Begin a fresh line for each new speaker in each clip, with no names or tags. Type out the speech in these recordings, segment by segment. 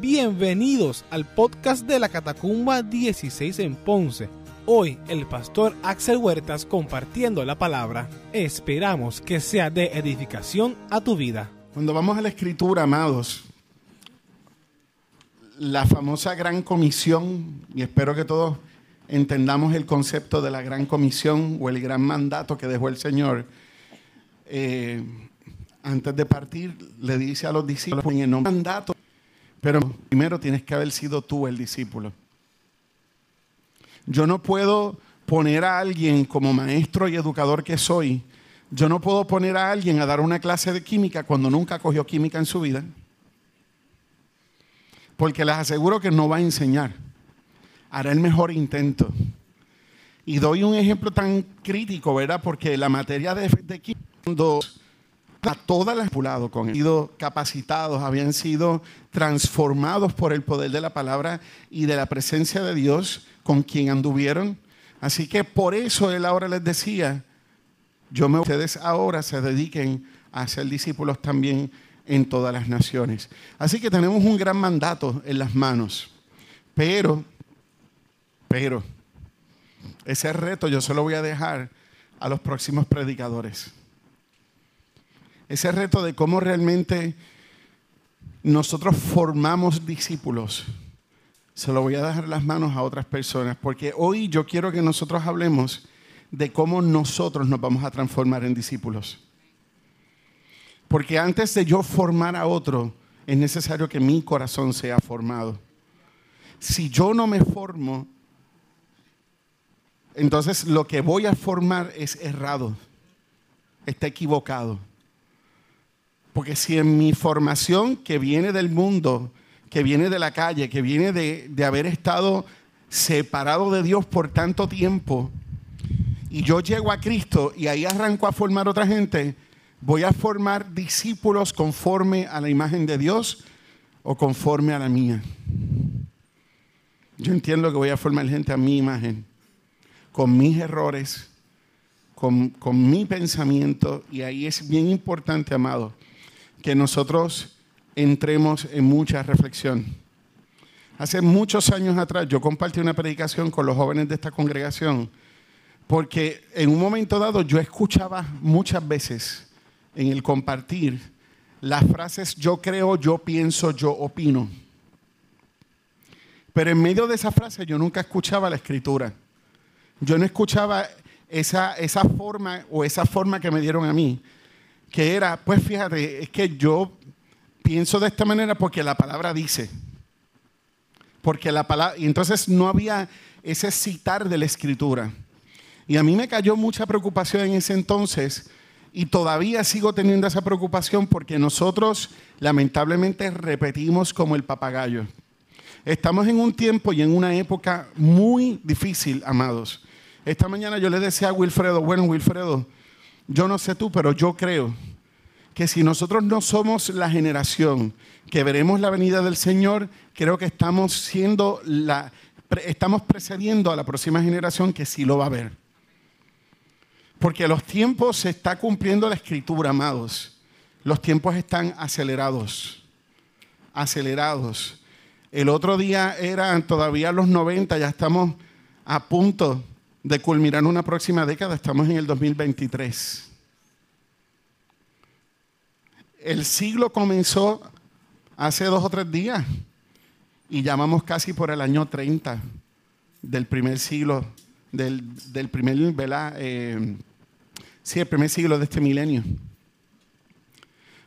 Bienvenidos al podcast de la Catacumba 16 en Ponce. Hoy el pastor Axel Huertas compartiendo la palabra. Esperamos que sea de edificación a tu vida.
Cuando vamos a la escritura, amados, la famosa gran comisión, y espero que todos entendamos el concepto de la gran comisión o el gran mandato que dejó el Señor, eh, antes de partir le dice a los discípulos en el mandato, pero primero tienes que haber sido tú el discípulo. Yo no puedo poner a alguien como maestro y educador que soy, yo no puedo poner a alguien a dar una clase de química cuando nunca cogió química en su vida, porque les aseguro que no va a enseñar, hará el mejor intento. Y doy un ejemplo tan crítico, ¿verdad? Porque la materia de, química, cuando a todas las con han sido capacitados, habían sido transformados por el poder de la palabra y de la presencia de Dios con quien anduvieron. Así que por eso él ahora les decía, yo me ustedes ahora se dediquen a ser discípulos también en todas las naciones. Así que tenemos un gran mandato en las manos. Pero, pero, ese reto yo se lo voy a dejar a los próximos predicadores ese reto de cómo realmente nosotros formamos discípulos, se lo voy a dejar las manos a otras personas, porque hoy yo quiero que nosotros hablemos de cómo nosotros nos vamos a transformar en discípulos. Porque antes de yo formar a otro, es necesario que mi corazón sea formado. Si yo no me formo, entonces lo que voy a formar es errado, está equivocado. Porque si en mi formación que viene del mundo, que viene de la calle, que viene de, haber estado separado de Dios por tanto tiempo, y yo llego a Cristo y ahí arranco a formar otra gente, voy a formar discípulos conforme a la imagen de Dios o conforme a la mía. Yo entiendo que voy a formar gente a mi imagen, con mis errores, con, con mi pensamiento, y ahí es bien importante, amado, que nosotros entremos en mucha reflexión. Hace muchos años atrás yo compartí una predicación con los jóvenes de esta congregación porque en un momento dado yo escuchaba muchas veces en el compartir las frases yo creo, yo pienso, yo opino. Pero en medio de esa frase yo nunca escuchaba la escritura. Yo no escuchaba esa, esa forma o esa forma que me dieron a mí que era, pues fíjate, es que yo pienso de esta manera porque la palabra dice. Porque la palabra, y entonces no había ese citar de la escritura. Y a mí me cayó mucha preocupación en ese entonces y todavía sigo teniendo esa preocupación porque nosotros lamentablemente repetimos como el papagayo. Estamos en un tiempo y en una época muy difícil, amados. Esta mañana yo le decía a Wilfredo, bueno, Wilfredo, yo no sé tú, pero yo creo que si nosotros no somos la generación que veremos la venida del Señor, creo que estamos siendo la estamos precediendo a la próxima generación que sí lo va a ver. Porque los tiempos se está cumpliendo la escritura, amados. Los tiempos están acelerados. Acelerados. El otro día eran todavía los 90, ya estamos a punto de culminar una próxima década, estamos en el 2023. El siglo comenzó hace dos o tres días y llamamos casi por el año 30 del primer siglo, del, primer, eh, sí, el primer siglo de este milenio.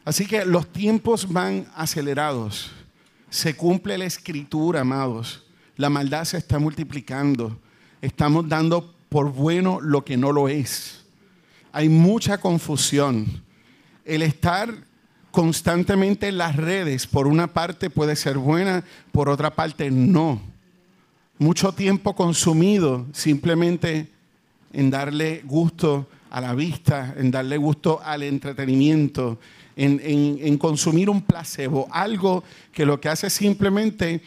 Así que los tiempos van acelerados. Se cumple la escritura, amados. La maldad se está multiplicando estamos dando por bueno lo que no lo es. Hay mucha confusión. El estar constantemente en las redes, por una parte puede ser buena, por otra parte no. Mucho tiempo consumido simplemente en darle gusto a la vista, en darle gusto al entretenimiento, en, en consumir un placebo, algo que lo que hace simplemente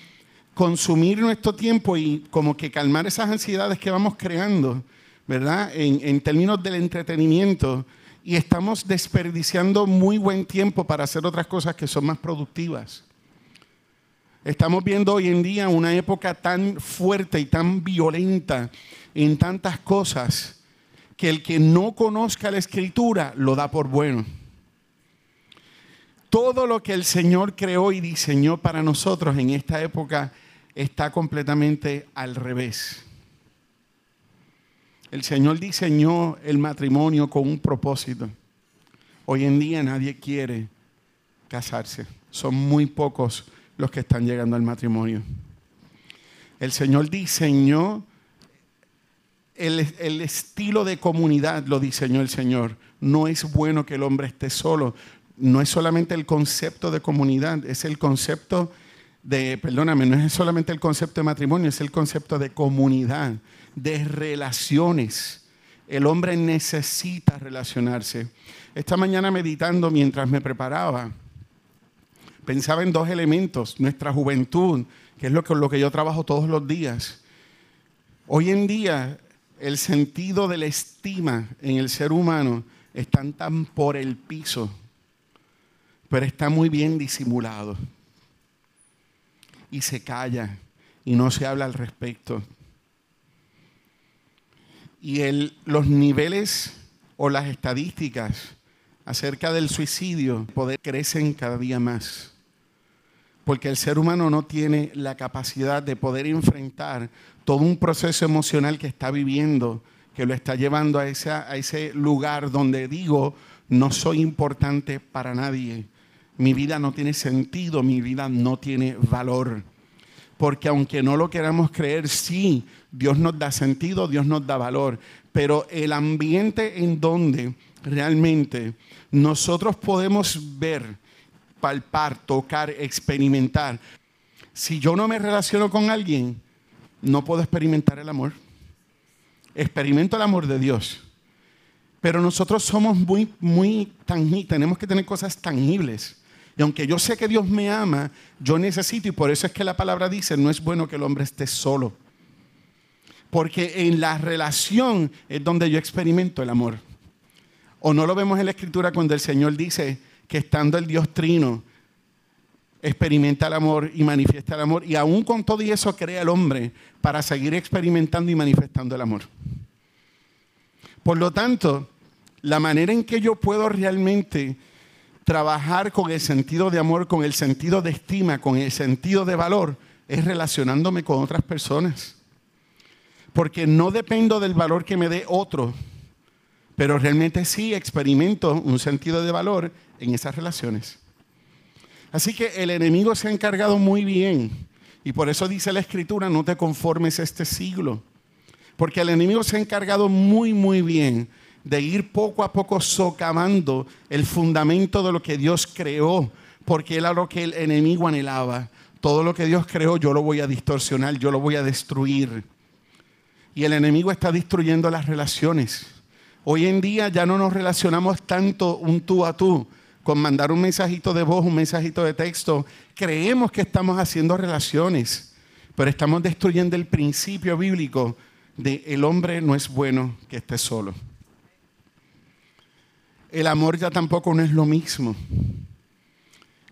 consumir nuestro tiempo y como que calmar esas ansiedades que vamos creando, ¿verdad? En, términos del entretenimiento. Y estamos desperdiciando muy buen tiempo para hacer otras cosas que son más productivas. Estamos viendo hoy en día una época tan fuerte y tan violenta en tantas cosas que el que no conozca la escritura lo da por bueno. Todo lo que el Señor creó y diseñó para nosotros en esta época está completamente al revés. El Señor diseñó el matrimonio con un propósito. Hoy en día nadie quiere casarse. Son muy pocos los que están llegando al matrimonio. El Señor diseñó el, el, estilo de comunidad, lo diseñó el Señor. No es bueno que el hombre esté solo. No es solamente el concepto de comunidad, es el concepto de, perdóname, no es solamente el concepto de matrimonio, es el concepto de comunidad, de relaciones. El hombre necesita relacionarse. Esta mañana meditando mientras me preparaba, pensaba en dos elementos, nuestra juventud, que es lo que, lo que yo trabajo todos los días. Hoy en día el sentido de la estima en el ser humano está tan por el piso, pero está muy bien disimulado. Y se calla y no se habla al respecto. Y el, los niveles o las estadísticas acerca del suicidio crecen cada día más porque el ser humano no tiene la capacidad de poder enfrentar todo un proceso emocional que está viviendo, que lo está llevando a, a ese lugar donde digo, no soy importante para nadie, mi vida no tiene sentido, mi vida no tiene valor. Porque aunque no lo queramos creer, sí, Dios nos da sentido, Dios nos da valor, pero el ambiente en donde realmente nosotros podemos ver, palpar, tocar, experimentar. Si yo no me relaciono con alguien, no puedo experimentar el amor. Experimento el amor de Dios. Pero nosotros somos muy, muy tangibles, tenemos que tener cosas tangibles. Y aunque yo sé que Dios me ama, yo necesito, y por eso es que la palabra dice, no es bueno que el hombre esté solo. Porque en la relación es donde yo experimento el amor. O no lo vemos en la escritura cuando el Señor dice, que estando el Dios trino, experimenta el amor y manifiesta el amor. Y aún con todo eso crea el hombre para seguir experimentando y manifestando el amor. Por lo tanto, la manera en que yo puedo realmente trabajar con el sentido de amor, con el sentido de estima, con el sentido de valor, es relacionándome con otras personas. Porque no dependo del valor que me dé otro, pero realmente sí experimento un sentido de valor en esas relaciones. Así que el enemigo se ha encargado muy bien. Y por eso dice la escritura, no te conformes este siglo. Porque el enemigo se ha encargado muy, muy bien de ir poco a poco socavando el fundamento de lo que Dios creó. Porque era lo que el enemigo anhelaba. Todo lo que Dios creó yo lo voy a distorsionar, yo lo voy a destruir. Y el enemigo está destruyendo las relaciones. Hoy en día ya no nos relacionamos tanto un tú a tú, con mandar un mensajito de voz, un mensajito de texto, creemos que estamos haciendo relaciones, pero estamos destruyendo el principio bíblico de el hombre no es bueno que esté solo. El amor ya tampoco no es lo mismo.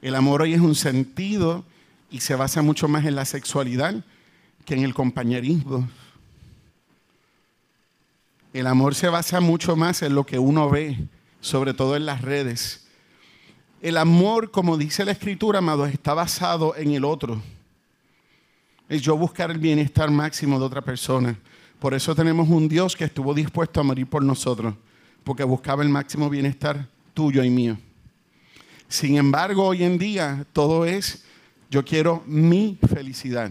El amor hoy es un sentido y se basa mucho más en la sexualidad que en el compañerismo. El amor se basa mucho más en lo que uno ve, sobre todo en las redes el amor, como dice la escritura, amado, está basado en el otro. Es yo buscar el bienestar máximo de otra persona. Por eso tenemos un Dios que estuvo dispuesto a morir por nosotros, porque buscaba el máximo bienestar tuyo y mío. Sin embargo, hoy en día todo es, yo quiero mi felicidad.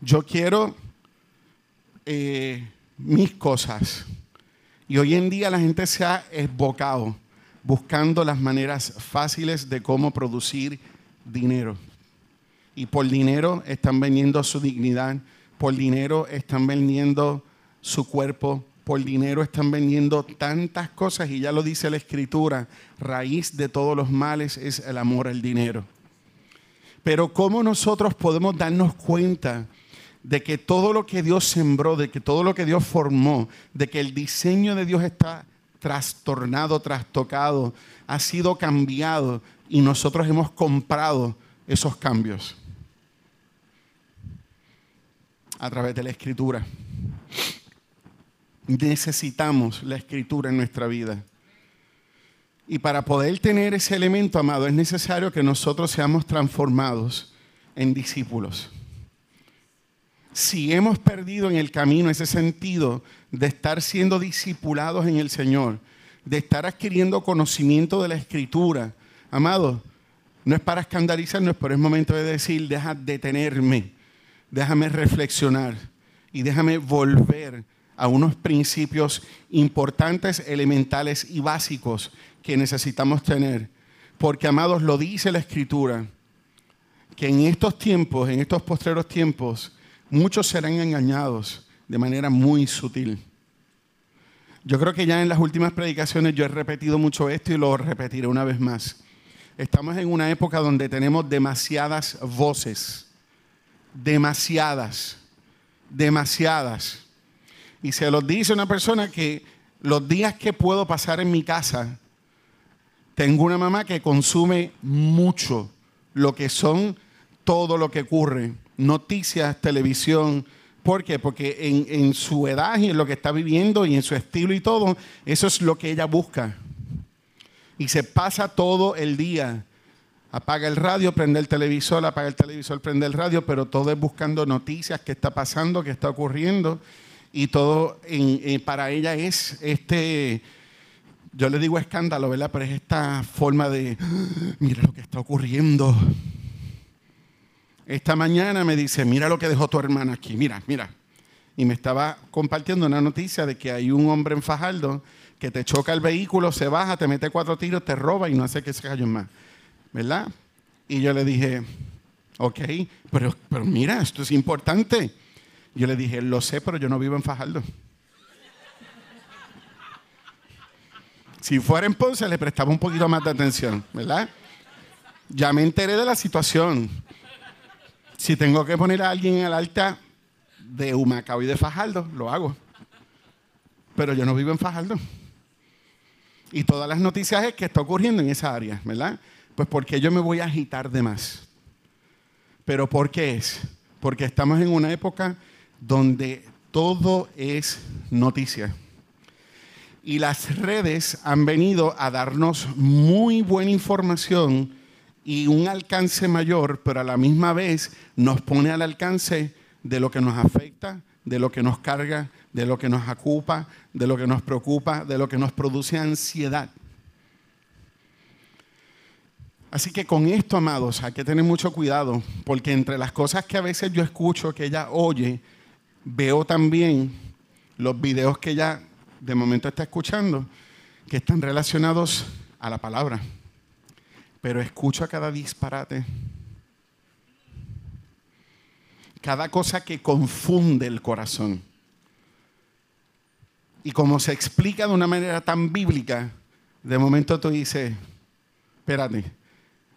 Yo quiero eh, mis cosas. Y hoy en día la gente se ha esbocado buscando las maneras fáciles de cómo producir dinero. Y por dinero están vendiendo su dignidad, por dinero están vendiendo su cuerpo, por dinero están vendiendo tantas cosas y ya lo dice la escritura, raíz de todos los males es el amor al dinero. Pero ¿cómo nosotros podemos darnos cuenta de que todo lo que Dios sembró, de que todo lo que Dios formó, de que el diseño de Dios está trastornado, trastocado, ha sido cambiado y nosotros hemos comprado esos cambios. a través de la escritura. Necesitamos la escritura en nuestra vida. Y para poder tener ese elemento, amado, es necesario que nosotros seamos transformados en discípulos. Si hemos perdido en el camino ese sentido de estar siendo discipulados en el Señor, de estar adquiriendo conocimiento de la Escritura, amado, no es para escandalizarnos, pero es momento de decir, deja detenerme, déjame reflexionar y déjame volver a unos principios importantes, elementales y básicos que necesitamos tener. Porque, amados, lo dice la Escritura, que en estos tiempos, en estos postreros tiempos, muchos serán engañados de manera muy sutil. Yo creo que ya en las últimas predicaciones yo he repetido mucho esto y lo repetiré una vez más. Estamos en una época donde tenemos demasiadas voces, demasiadas, demasiadas. Y se los dice una persona que los días que puedo pasar en mi casa, tengo una mamá que consume mucho lo que son todo lo que ocurre, noticias, televisión. ¿Por qué? Porque en, en su edad y en lo que está viviendo y en su estilo y todo, eso es lo que ella busca. Y se pasa todo el día. Apaga el radio, prende el televisor, apaga el televisor, prende el radio, pero todo es buscando noticias, qué está pasando, qué está ocurriendo y todo eh, para ella es este, yo le digo escándalo, ¿verdad? Pero es esta forma de, ah, mira lo que está ocurriendo. Esta mañana me dice, mira lo que dejó tu hermana aquí, mira, mira. Y me estaba compartiendo una noticia de que hay un hombre en Fajardo que te choca el vehículo, se baja, te mete cuatro tiros, te roba y no hace que se cayó más. ¿Verdad? Y yo le dije, ok, pero, pero mira, esto es importante. Yo le dije, lo sé, pero yo no vivo en Fajardo. Si fuera en Ponce, le prestaba un poquito más de atención, ¿verdad? Ya me enteré de la situación. Si tengo que poner a alguien en el alta de Humacao y de Fajardo, lo hago. Pero yo no vivo en Fajardo. Y todas las noticias es que está ocurriendo en esa área, ¿verdad? Pues porque yo me voy a agitar de más. Pero ¿por qué es? Porque estamos en una época donde todo es noticia. Y las redes han venido a darnos muy buena información y un alcance mayor, pero a la misma vez nos pone al alcance de lo que nos afecta, de lo que nos carga, de lo que nos ocupa, de lo que nos preocupa, de lo que nos produce ansiedad. Así que con esto, amados, hay que tener mucho cuidado, porque entre las cosas que a veces yo escucho que ella oye, veo también los videos que ella de momento está escuchando, que están relacionados a la palabra. Pero escucho a cada disparate, cada cosa que confunde el corazón. Y como se explica de una manera tan bíblica, de momento tú dices, espérate.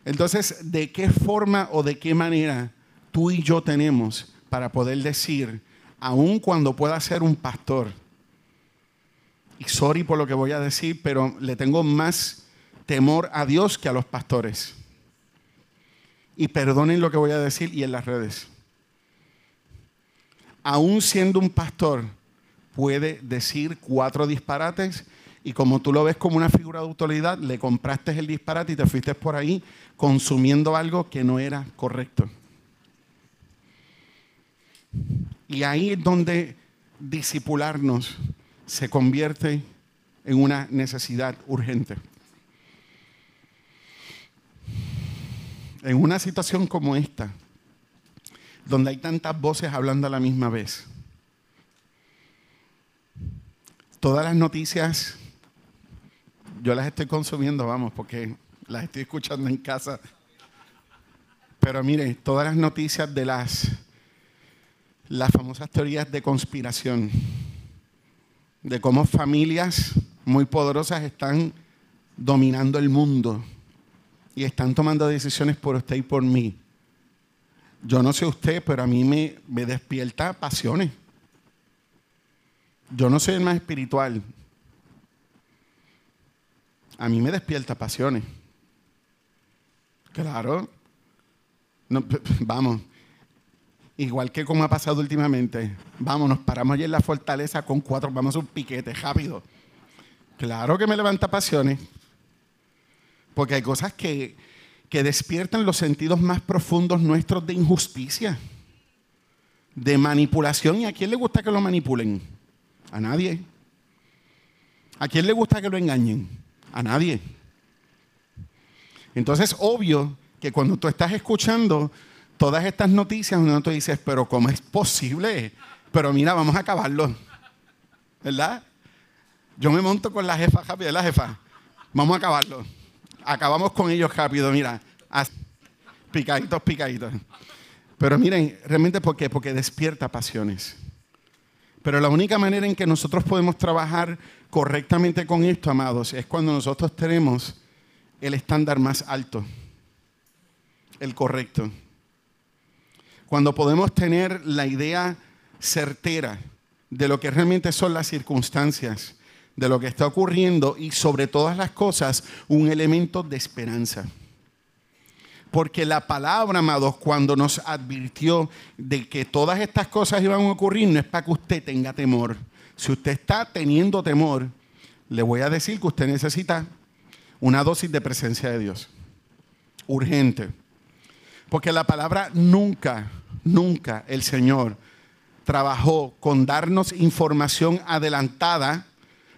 Entonces, ¿de qué forma o de qué manera tú y yo tenemos para poder decir aun cuando pueda ser un pastor, y sorry por lo que voy a decir, pero le tengo más temor a Dios que a los pastores. Y perdonen lo que voy a decir y en las redes. Aún siendo un pastor, puede decir cuatro disparates y como tú lo ves como una figura de autoridad, le compraste el disparate y te fuiste por ahí consumiendo algo que no era correcto. Y ahí es donde disipularnos se convierte en una necesidad urgente. En una situación como esta, donde hay tantas voces hablando a la misma vez, todas las noticias, yo las estoy consumiendo, vamos, porque las estoy escuchando en casa. Pero mire, todas las noticias de las las famosas teorías de conspiración, de cómo familias muy poderosas están dominando el mundo y están tomando decisiones por usted y por mí. Yo no sé usted, pero a mí me, despierta pasiones. Yo no soy el más espiritual. A mí me despierta pasiones. Claro. vamos, igual que como ha pasado últimamente, vamos, nos paramos allí en la fortaleza con cuatro, vamos a un piquete rápido. Claro que me levanta pasiones, porque hay cosas que, que despiertan los sentidos más profundos nuestros de injusticia, de manipulación. ¿Y a quién le gusta que lo manipulen? A nadie. ¿A quién le gusta que lo engañen? A nadie. Entonces, obvio que cuando tú estás escuchando todas estas noticias, uno te dices, pero ¿cómo es posible? Pero mira, vamos a acabarlo. ¿Verdad? Yo me monto con la jefa rápido, la jefa. Vamos a acabarlo. Acabamos con ellos rápido, mira. Picaditos, picaditos. Pero miren, realmente ¿por qué? Porque despierta pasiones. Pero la única manera en que nosotros podemos trabajar correctamente con esto, amados, es cuando nosotros tenemos el estándar más alto, el correcto. Cuando podemos tener la idea certera de lo que realmente son las circunstancias, de lo que está ocurriendo y sobre todas las cosas un elemento de esperanza. Porque la palabra, amados, cuando nos advirtió de que todas estas cosas iban a ocurrir, no es para que usted tenga temor. Si usted está teniendo temor, le voy a decir que usted necesita una dosis de presencia de Dios. Urgente. Porque la palabra nunca, nunca el Señor trabajó con darnos información adelantada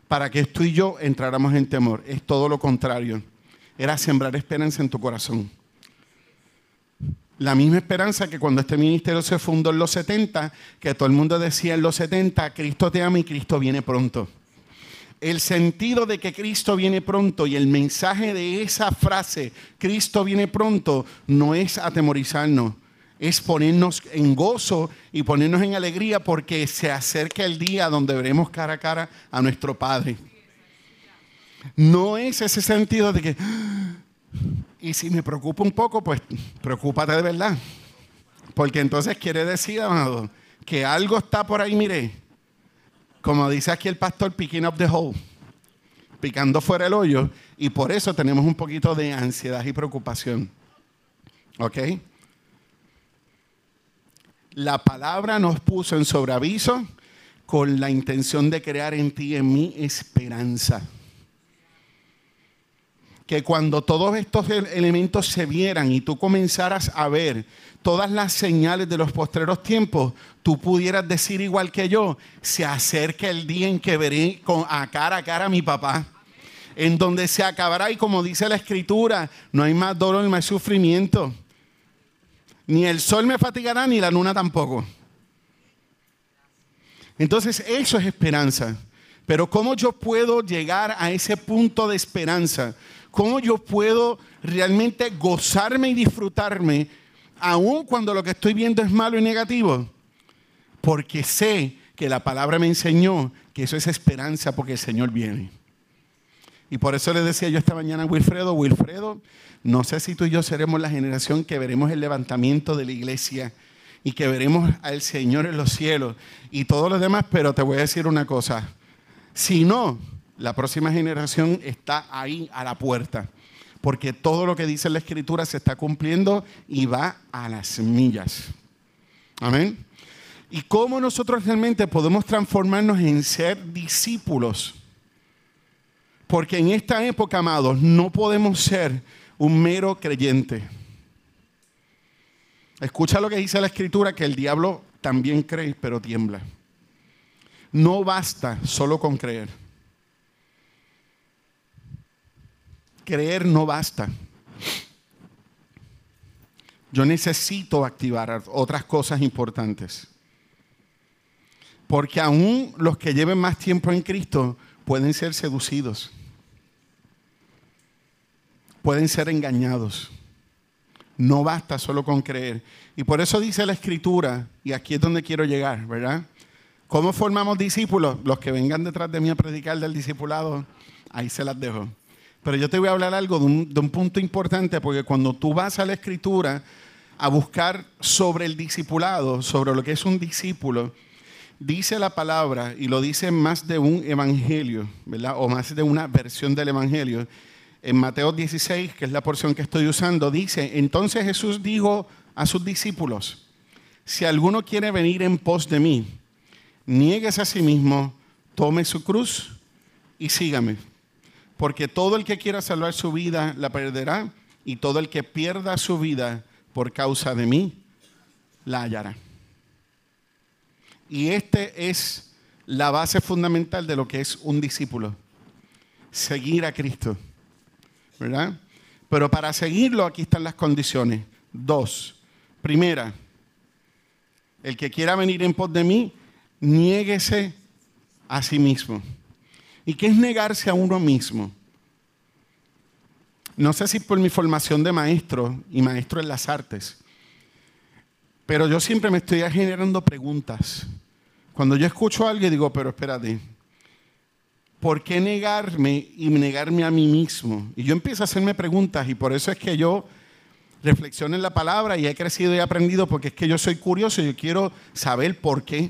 para que tú y yo entráramos en temor. Es todo lo contrario. Era sembrar esperanza en tu corazón. La misma esperanza que cuando este ministerio se fundó en los 70, que todo el mundo decía en los 70, Cristo te ama y Cristo viene pronto. El sentido de que Cristo viene pronto y el mensaje de esa frase, Cristo viene pronto, no es atemorizarnos, es ponernos en gozo y ponernos en alegría porque se acerca el día donde veremos cara a cara a nuestro Padre. No es ese sentido de que, y si me preocupa un poco, pues preocúpate de verdad. Porque entonces quiere decir, amado, que algo está por ahí, mire, como dice aquí el pastor, picking up the hole, picando fuera el hoyo, y por eso tenemos un poquito de ansiedad y preocupación. ¿Ok? La palabra nos puso en sobreaviso con la intención de crear en ti y en mí esperanza que cuando todos estos elementos se vieran y tú comenzaras a ver todas las señales de los postreros tiempos, tú pudieras decir igual que yo, se acerca el día en que veré a cara a cara a mi papá, en donde se acabará y como dice la escritura, no hay más dolor ni más sufrimiento. Ni el sol me fatigará ni la luna tampoco. Entonces eso es esperanza. Pero ¿cómo yo puedo llegar a ese punto de esperanza? ¿Cómo yo puedo realmente gozarme y disfrutarme aun cuando lo que estoy viendo es malo y negativo? Porque sé que la palabra me enseñó que eso es esperanza porque el Señor viene. Y por eso le decía yo esta mañana a Wilfredo, Wilfredo, no sé si tú y yo seremos la generación que veremos el levantamiento de la iglesia y que veremos al Señor en los cielos y todos los demás, pero te voy a decir una cosa, si no, la próxima generación está ahí a la puerta, porque todo lo que dice la escritura se está cumpliendo y va a las millas. Amén. ¿Y cómo nosotros realmente podemos transformarnos en ser discípulos? Porque en esta época, amados, no podemos ser un mero creyente. Escucha lo que dice la escritura, que el diablo también cree, pero tiembla. No basta solo con creer. creer no basta. Yo necesito activar otras cosas importantes. Porque aún los que lleven más tiempo en Cristo pueden ser seducidos. Pueden ser engañados. No basta solo con creer. Y por eso dice la escritura, y aquí es donde quiero llegar, ¿verdad? ¿Cómo formamos discípulos? Los que vengan detrás de mí a predicar del discipulado, ahí se las dejo. Pero yo te voy a hablar algo de un, punto importante, porque cuando tú vas a la escritura a buscar sobre el discipulado, sobre lo que es un discípulo, dice la palabra, y lo dice más de un evangelio, ¿verdad? O más de una versión del evangelio. En Mateo 16, que es la porción que estoy usando, dice, entonces Jesús dijo a sus discípulos, si alguno quiere venir en pos de mí, nieguese a sí mismo, tome su cruz y sígame. Porque todo el que quiera salvar su vida la perderá y todo el que pierda su vida por causa de mí la hallará. Y este es la base fundamental de lo que es un discípulo. Seguir a Cristo. Pero para seguirlo aquí están las condiciones. Dos. Primera, el que quiera venir en pos de mí, niéguese a sí mismo. ¿Y qué es negarse a uno mismo? No sé si por mi formación de maestro y maestro en las artes, pero yo siempre me estoy generando preguntas. Cuando yo escucho a alguien digo, pero espérate, ¿por qué negarme y negarme a mí mismo? Y yo empiezo a hacerme preguntas y por eso es que yo reflexiono en la palabra y he crecido y he aprendido porque es que yo soy curioso y yo quiero saber por qué.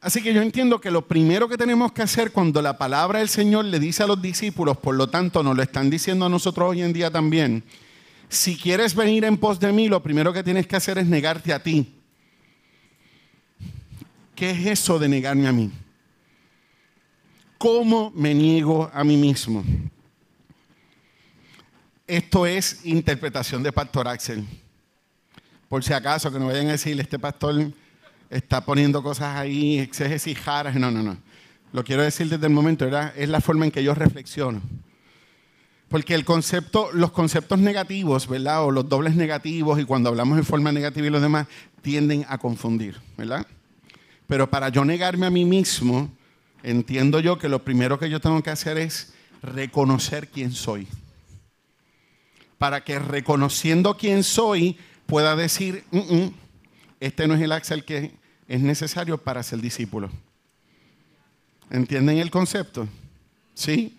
Así que yo entiendo que lo primero que tenemos que hacer cuando la palabra del Señor le dice a los discípulos, por lo tanto nos lo están diciendo a nosotros hoy en día también, si quieres venir en pos de mí, lo primero que tienes que hacer es negarte a ti. ¿Qué es eso de negarme a mí? ¿Cómo me niego a mí mismo? Esto es interpretación de Pastor Axel. Por si acaso, que no vayan a decir, este pastor está poniendo cosas ahí, exégesis jaras. No, no, no. Lo quiero decir desde el momento, es la forma en que yo reflexiono. Porque el concepto, los conceptos negativos, ¿verdad? O los dobles negativos, y cuando hablamos en forma negativa y los demás, tienden a confundir, ¿verdad? Pero para yo negarme a mí mismo, entiendo yo que lo primero que yo tengo que hacer es reconocer quién soy. Para que reconociendo quién soy pueda decir, mm, mm, este no es el Axel que es necesario para ser discípulo. ¿Entienden el concepto? ¿Sí?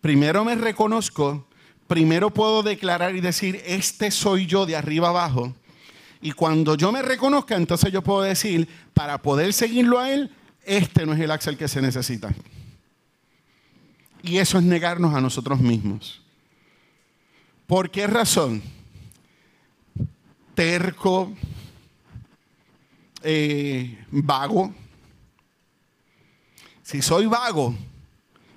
Primero me reconozco, primero puedo declarar y decir, este soy yo de arriba abajo. Y cuando yo me reconozca, entonces yo puedo decir, para poder seguirlo a Él, este no es el Axel que se necesita. Y eso es negarnos a nosotros mismos. ¿Por qué razón? Terco, eh, vago. Si soy vago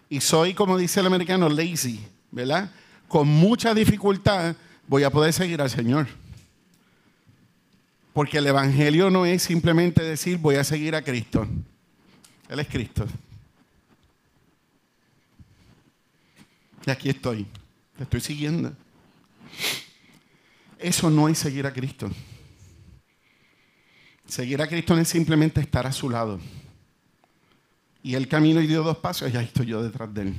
y soy, como dice el americano, lazy, ¿verdad? Con mucha dificultad voy a poder seguir al Señor. Porque el Evangelio no es simplemente decir voy a seguir a Cristo. Él es Cristo. Y aquí estoy. Te estoy siguiendo. Eso no es seguir a Cristo. Seguir a Cristo no es simplemente estar a su lado. Y el camino y dio dos pasos y ahí estoy yo detrás de él.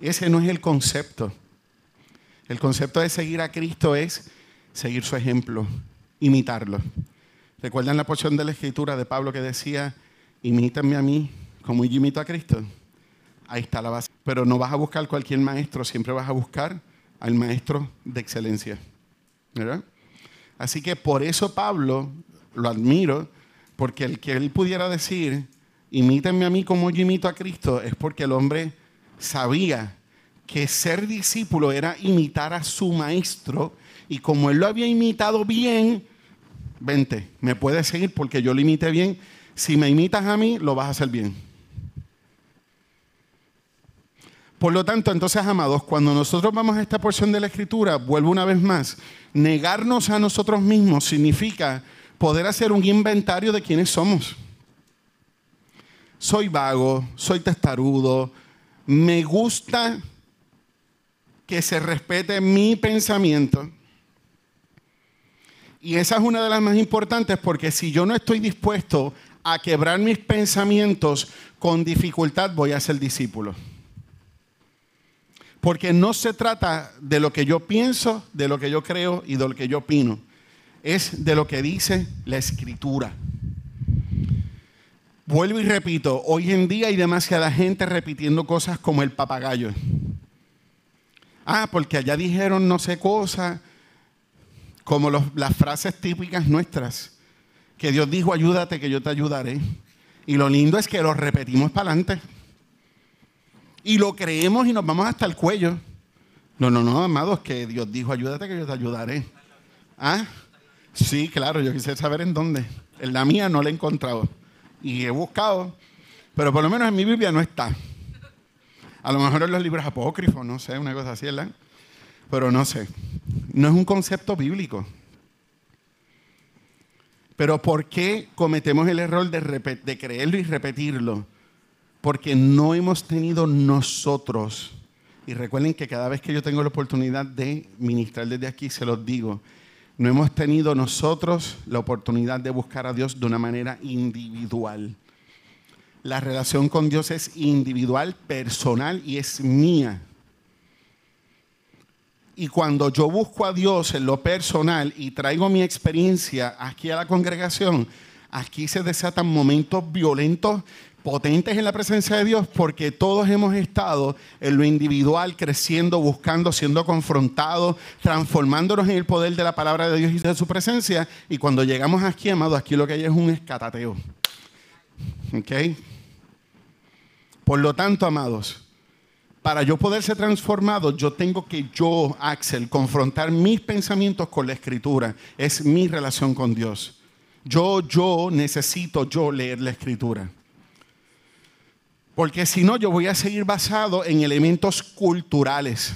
Ese no es el concepto. El concepto de seguir a Cristo es seguir su ejemplo, imitarlo. ¿Recuerdan la porción de la escritura de Pablo que decía, imítenme a mí como yo imito a Cristo? Ahí está la base. Pero no vas a buscar cualquier maestro, siempre vas a buscar al maestro de excelencia. ¿verdad? Así que por eso Pablo lo admiro, porque el que él pudiera decir, imítenme a mí como yo imito a Cristo, es porque el hombre sabía que ser discípulo era imitar a su maestro, y como él lo había imitado bien, vente, me puedes seguir porque yo lo imité bien. Si me imitas a mí, lo vas a hacer bien. Por lo tanto, entonces, amados, cuando nosotros vamos a esta porción de la escritura, vuelvo una vez más, negarnos a nosotros mismos significa poder hacer un inventario de quiénes somos. Soy vago, soy testarudo, me gusta que se respete mi pensamiento. Y esa es una de las más importantes porque si yo no estoy dispuesto a quebrar mis pensamientos con dificultad, voy a ser discípulo. Porque no se trata de lo que yo pienso, de lo que yo creo y de lo que yo opino es de lo que dice la escritura. Vuelvo y repito, hoy en día hay demasiada gente repitiendo cosas como el papagayo. Ah, porque allá dijeron no sé cosas, como las frases típicas nuestras, que Dios dijo, ayúdate, que yo te ayudaré. Y lo lindo es que lo repetimos para adelante. Y lo creemos y nos vamos hasta el cuello. No, no, no, amados, que Dios dijo, ayúdate, que yo te ayudaré. ¿Ah? Sí, claro, yo quise saber en dónde. En la mía no la he encontrado. Y he buscado, pero por lo menos en mi Biblia no está. A lo mejor en los libros apócrifos, no sé, una cosa así, ¿verdad? Pero no sé. No es un concepto bíblico. Pero ¿por qué cometemos el error de, de creerlo y repetirlo? Porque no hemos tenido nosotros, y recuerden que cada vez que yo tengo la oportunidad de ministrar desde aquí, se los digo, no hemos tenido nosotros la oportunidad de buscar a Dios de una manera individual. La relación con Dios es individual, personal y es mía. Y cuando yo busco a Dios en lo personal y traigo mi experiencia aquí a la congregación, aquí se desatan momentos violentos, potentes en la presencia de Dios, porque todos hemos estado en lo individual, creciendo, buscando, siendo confrontados, transformándonos en el poder de la palabra de Dios y de su presencia. Y cuando llegamos aquí, amados, aquí lo que hay es un escatateo. ¿Ok? Por lo tanto, amados, para yo poder ser transformado, yo tengo que yo, Axel, confrontar mis pensamientos con la escritura. Es mi relación con Dios. Yo, yo necesito yo leer la escritura. Porque si no, yo voy a seguir basado en elementos culturales.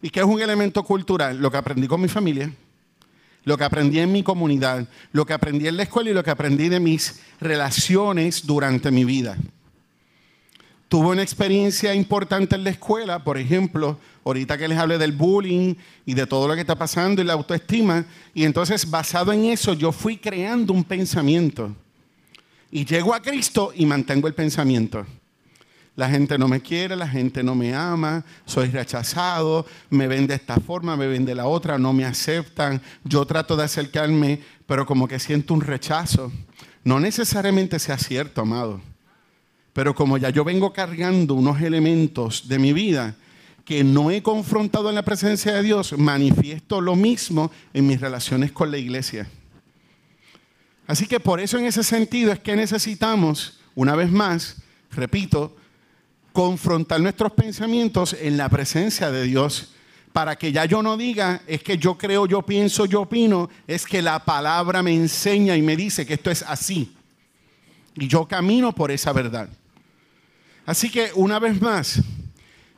¿Y qué es un elemento cultural? Lo que aprendí con mi familia, lo que aprendí en mi comunidad, lo que aprendí en la escuela y lo que aprendí de mis relaciones durante mi vida tuve una experiencia importante en la escuela, por ejemplo, ahorita que les hablé del bullying y de todo lo que está pasando y la autoestima, y entonces basado en eso yo fui creando un pensamiento. Y llego a Cristo y mantengo el pensamiento. La gente no me quiere, la gente no me ama, soy rechazado, me ven de esta forma, me ven de la otra, no me aceptan. Yo trato de acercarme, pero como que siento un rechazo. No necesariamente sea cierto, amado. Pero como ya yo vengo cargando unos elementos de mi vida que no he confrontado en la presencia de Dios, manifiesto lo mismo en mis relaciones con la iglesia. Así que por eso en ese sentido es que necesitamos, una vez más, repito, confrontar nuestros pensamientos en la presencia de Dios para que ya yo no diga, es que yo creo, yo pienso, yo opino, es que la palabra me enseña y me dice que esto es así. Y yo camino por esa verdad. Así que una vez más,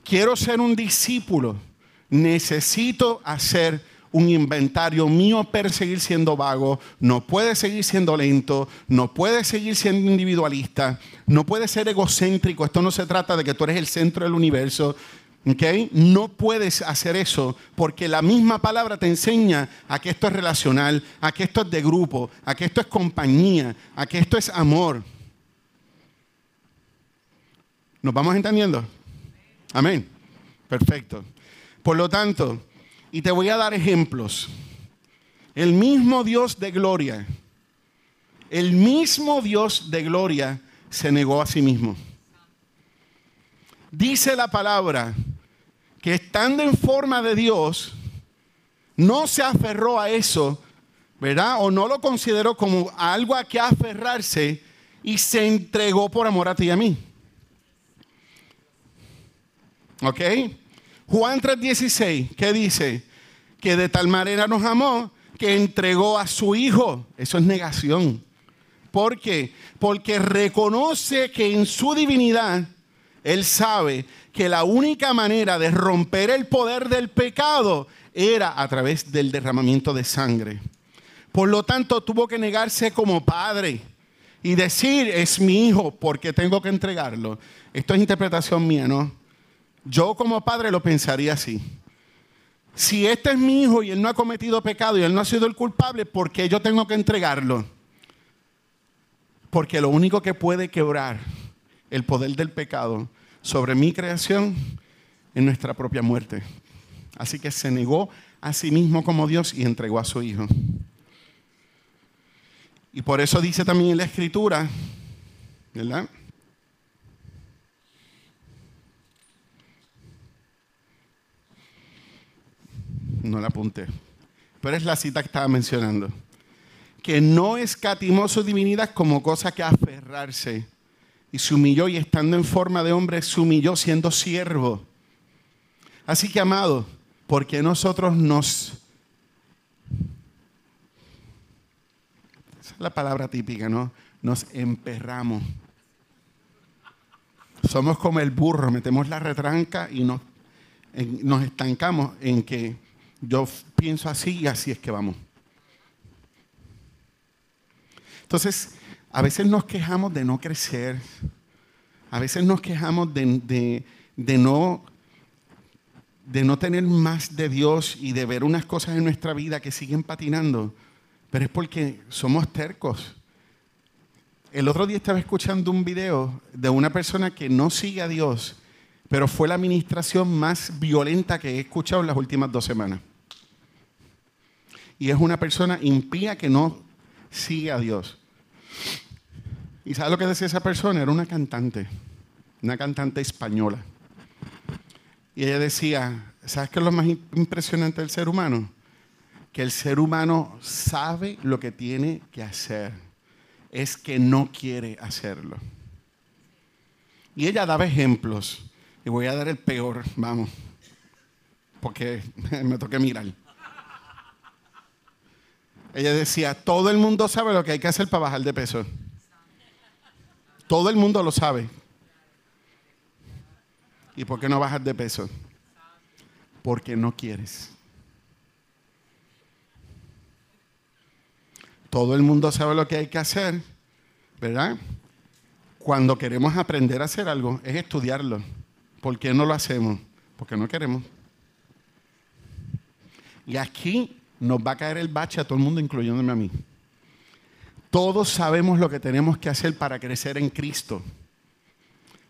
quiero ser un discípulo, necesito hacer un inventario mío per seguir siendo vago, no puede seguir siendo lento, no puede seguir siendo individualista, no puede ser egocéntrico, esto no se trata de que tú eres el centro del universo, ¿Okay? No puedes hacer eso porque la misma palabra te enseña a que esto es relacional, a que esto es de grupo, a que esto es compañía, a que esto es amor. ¿Nos vamos entendiendo? Amén. Perfecto. Por lo tanto, y te voy a dar ejemplos. El mismo Dios de gloria, el mismo Dios de gloria se negó a sí mismo. Dice la palabra que estando en forma de Dios, no se aferró a eso, ¿verdad? O no lo consideró como algo a que aferrarse y se entregó por amor a ti y a mí. ¿Ok? Juan 3:16, ¿qué dice? Que de tal manera nos amó que entregó a su Hijo. Eso es negación. ¿Por qué? Porque reconoce que en su divinidad Él sabe que la única manera de romper el poder del pecado era a través del derramamiento de sangre. Por lo tanto, tuvo que negarse como padre y decir, es mi hijo, porque tengo que entregarlo. Esto es interpretación mía, ¿no? Yo como padre lo pensaría así. Si este es mi hijo y él no ha cometido pecado y él no ha sido el culpable, ¿por qué yo tengo que entregarlo? Porque lo único que puede quebrar el poder del pecado sobre mi creación es nuestra propia muerte. Así que se negó a sí mismo como Dios y entregó a su hijo. Y por eso dice también en la escritura, ¿verdad? No la apunté, pero es la cita que estaba mencionando. Que no escatimó su divinidad como cosa que aferrarse. Y se humilló y estando en forma de hombre, se humilló siendo siervo. Así que, amado, ¿por qué nosotros nos esa es la palabra típica, ¿no? Nos emperramos. Somos como el burro, metemos la retranca y nos, nos estancamos en que yo pienso así y así es que vamos. Entonces, a veces nos quejamos de no crecer, a veces nos quejamos de, no, de no tener más de Dios y de ver unas cosas en nuestra vida que siguen patinando, pero es porque somos tercos. El otro día estaba escuchando un video de una persona que no sigue a Dios, pero fue la administración más violenta que he escuchado en las últimas dos semanas. Y es una persona impía que no sigue a Dios. ¿Y sabe lo que decía esa persona? Era una cantante, una cantante española. Y ella decía, ¿sabes qué es lo más impresionante del ser humano? Que el ser humano sabe lo que tiene que hacer, es que no quiere hacerlo. Y ella daba ejemplos, y voy a dar el peor, vamos, porque me toqué mirar. Ella decía, todo el mundo sabe lo que hay que hacer para bajar de peso. Todo el mundo lo sabe. ¿Y por qué no bajas de peso? Porque no quieres. Todo el mundo sabe lo que hay que hacer, ¿verdad? Cuando queremos aprender a hacer algo, es estudiarlo. ¿Por qué no lo hacemos? Porque no queremos. Y aquí nos va a caer el bache a todo el mundo, incluyéndome a mí. Todos sabemos lo que tenemos que hacer para crecer en Cristo.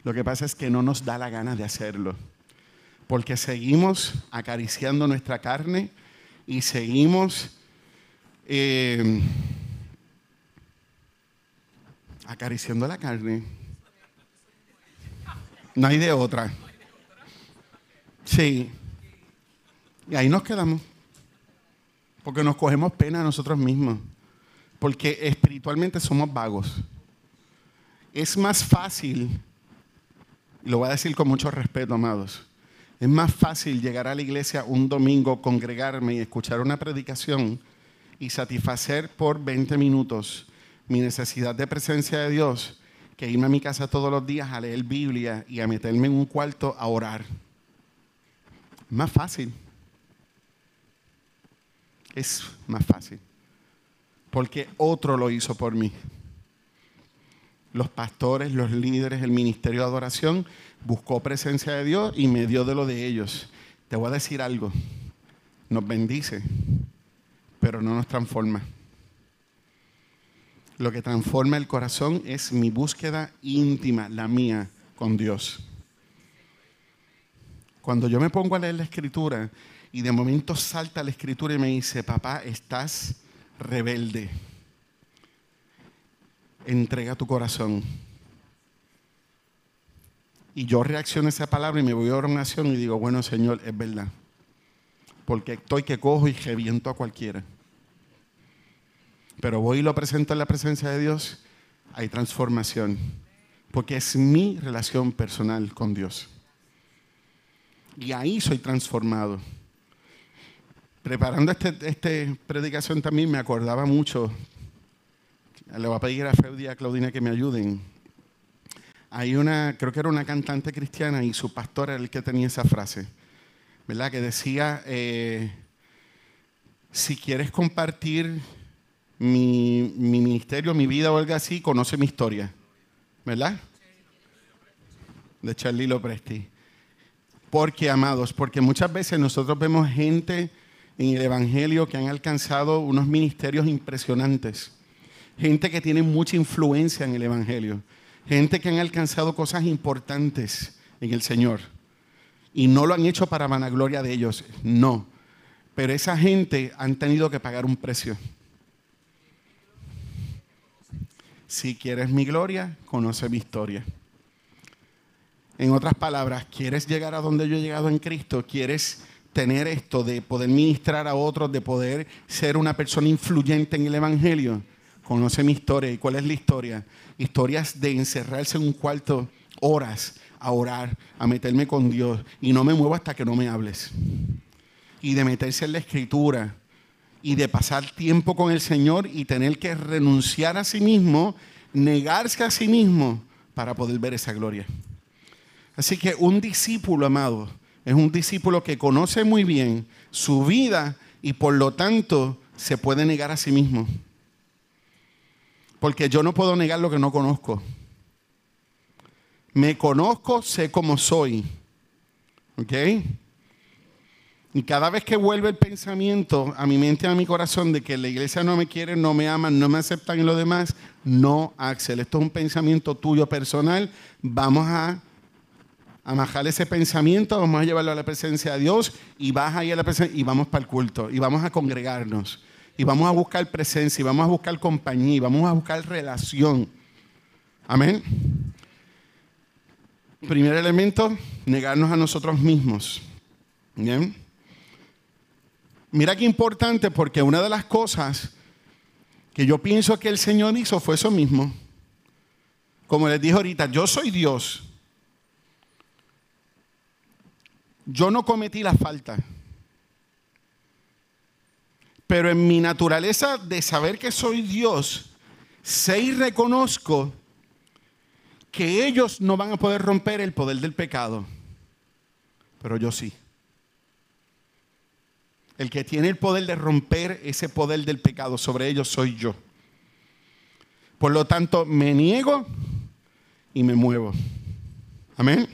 Lo que pasa es que no nos da la gana de hacerlo. Porque seguimos acariciando nuestra carne y seguimos eh, acariciando la carne. No hay de otra. Sí. Y ahí nos quedamos. Porque nos cogemos pena a nosotros mismos. Porque espiritualmente somos vagos. Es más fácil, y lo voy a decir con mucho respeto, amados, es más fácil llegar a la iglesia un domingo, congregarme y escuchar una predicación y satisfacer por 20 minutos mi necesidad de presencia de Dios que irme a mi casa todos los días a leer Biblia y a meterme en un cuarto a orar. Más fácil es más fácil. Porque otro lo hizo por mí. Los pastores, los líderes, el ministerio de adoración buscó presencia de Dios y me dio de lo de ellos. Te voy a decir algo. Nos bendice, pero no nos transforma. Lo que transforma el corazón es mi búsqueda íntima, la mía, con Dios. Cuando yo me pongo a leer la escritura, y de momento salta la escritura y me dice, papá, estás rebelde. Entrega tu corazón. Y yo reacciono a esa palabra y me voy a oración y digo, bueno Señor, es verdad. Porque estoy que cojo y reviento a cualquiera. Pero voy y lo presento en la presencia de Dios, hay transformación. Porque es mi relación personal con Dios. Y ahí soy transformado preparando esta este predicación también me acordaba mucho, le voy a pedir a Feudi y a Claudina que me ayuden. Hay una, creo que era una cantante cristiana y su pastor era el que tenía esa frase, ¿verdad? Que decía, eh, si quieres compartir mi, mi, ministerio, mi vida o algo así, conoce mi historia, ¿verdad? De Charlie Lopresti. Porque, amados, porque muchas veces nosotros vemos gente en el Evangelio que han alcanzado unos ministerios impresionantes. Gente que tiene mucha influencia en el Evangelio. Gente que han alcanzado cosas importantes en el Señor. Y no lo han hecho para vanagloria de ellos, no. Pero esa gente han tenido que pagar un precio. Si quieres mi gloria, conoce mi historia. En otras palabras, ¿quieres llegar a donde yo he llegado en Cristo? ¿Quieres tener esto de poder ministrar a otros, de poder ser una persona influyente en el Evangelio, conoce mi historia. ¿Y cuál es la historia? Historias de encerrarse en un cuarto horas a orar, a meterme con Dios y no me muevo hasta que no me hables. Y de meterse en la escritura y de pasar tiempo con el Señor y tener que renunciar a sí mismo, negarse a sí mismo para poder ver esa gloria. Así que un discípulo, amado, es un discípulo que conoce muy bien su vida y por lo tanto se puede negar a sí mismo. Porque yo no puedo negar lo que no conozco. Me conozco, sé cómo soy. ¿Ok? Y cada vez que vuelve el pensamiento a mi mente, a mi corazón, de que la iglesia no me quiere, no me aman, no me aceptan y lo demás, no, Axel, esto es un pensamiento tuyo personal. Vamos a amajar ese pensamiento, vamos a llevarlo a la presencia de Dios y vas ahí a la presencia y vamos para el culto y vamos a congregarnos y vamos a buscar presencia y vamos a buscar compañía y vamos a buscar relación. Amén. Primer elemento, negarnos a nosotros mismos. Bien. Mira qué importante porque una de las cosas que yo pienso que el Señor hizo fue eso mismo. Como les dije ahorita, yo soy Dios. Yo no cometí la falta. Pero en mi naturaleza de saber que soy Dios, sé y reconozco que ellos no van a poder romper el poder del pecado. Pero yo sí. El que tiene el poder de romper ese poder del pecado sobre ellos soy yo. Por lo tanto, me niego y me muevo. Amén.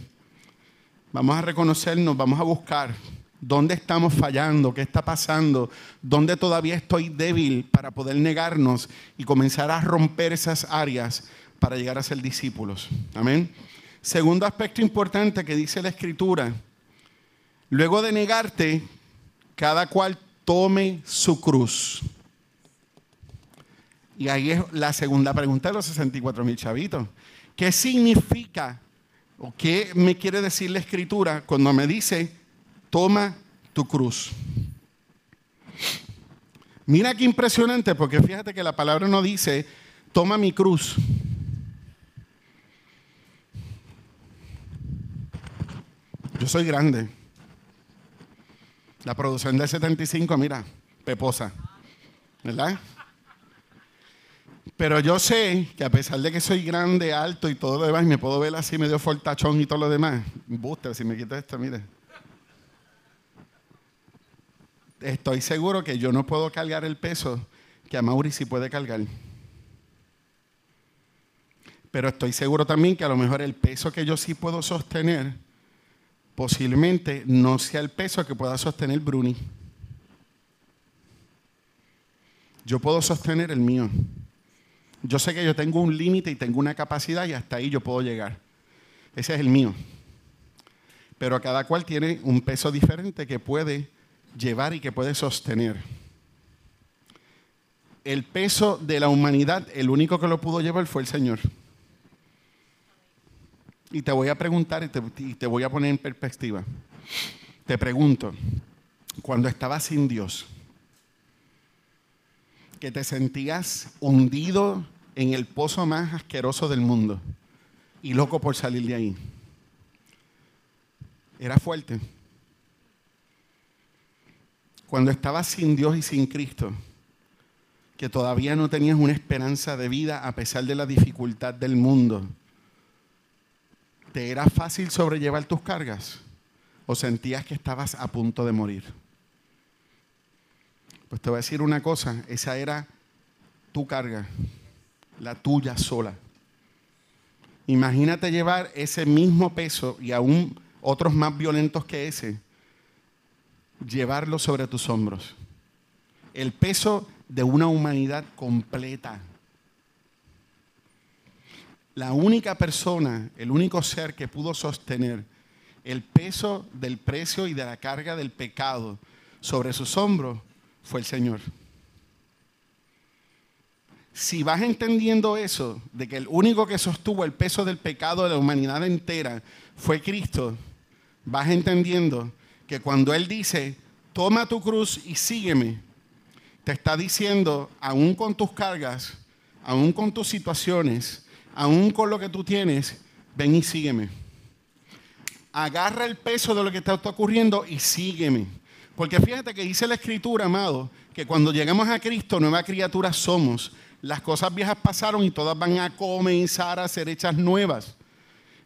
Vamos a reconocernos, vamos a buscar dónde estamos fallando, qué está pasando, dónde todavía estoy débil para poder negarnos y comenzar a romper esas áreas para llegar a ser discípulos. Amén. Segundo aspecto importante que dice la escritura, luego de negarte, cada cual tome su cruz. Y ahí es la segunda pregunta de los 64 mil chavitos. ¿Qué significa o qué me quiere decir la escritura cuando me dice, toma tu cruz? Mira qué impresionante, porque fíjate que la palabra no dice, toma mi cruz. Yo soy grande. La producción del 75, mira, peposa. ¿Verdad? Pero yo sé que a pesar de que soy grande, alto y todo lo demás, y me puedo ver así medio fortachón y todo lo demás. Buster, si me quito esto, mire. Estoy seguro que yo no puedo cargar el peso que a Mauri sí puede cargar. Pero estoy seguro también que a lo mejor el peso que yo sí puedo sostener posiblemente no sea el peso que pueda sostener Bruni. Yo puedo sostener el mío. Yo sé que yo tengo un límite y tengo una capacidad y hasta ahí yo puedo llegar. Ese es el mío. Pero cada cual tiene un peso diferente que puede llevar y que puede sostener. El peso de la humanidad, el único que lo pudo llevar fue el Señor. Y te voy a preguntar y te, voy a poner en perspectiva. Te pregunto, cuando estabas sin Dios, que te sentías hundido en el pozo más asqueroso del mundo y loco por salir de ahí. Era fuerte. Cuando estabas sin Dios y sin Cristo, que todavía no tenías una esperanza de vida a pesar de la dificultad del mundo ¿Te era fácil sobrellevar tus cargas? ¿O sentías que estabas a punto de morir? Pues te voy a decir una cosa, esa era tu carga, la tuya sola. Imagínate llevar ese mismo peso y aún otros más violentos que ese, llevarlo sobre tus hombros. El peso de una humanidad completa la única persona, el único ser que pudo sostener el peso del precio y de la carga del pecado sobre sus hombros fue el Señor. Si vas entendiendo eso, de que el único que sostuvo el peso del pecado de la humanidad entera fue Cristo, vas entendiendo que cuando Él dice, toma tu cruz y sígueme, te está diciendo, aún con tus cargas, aún con tus situaciones, aún con lo que tú tienes, ven y sígueme. Agarra el peso de lo que te está ocurriendo y sígueme. Porque fíjate que dice la escritura, amado, que cuando llegamos a Cristo, nueva criatura somos. Las cosas viejas pasaron y todas van a comenzar a ser hechas nuevas.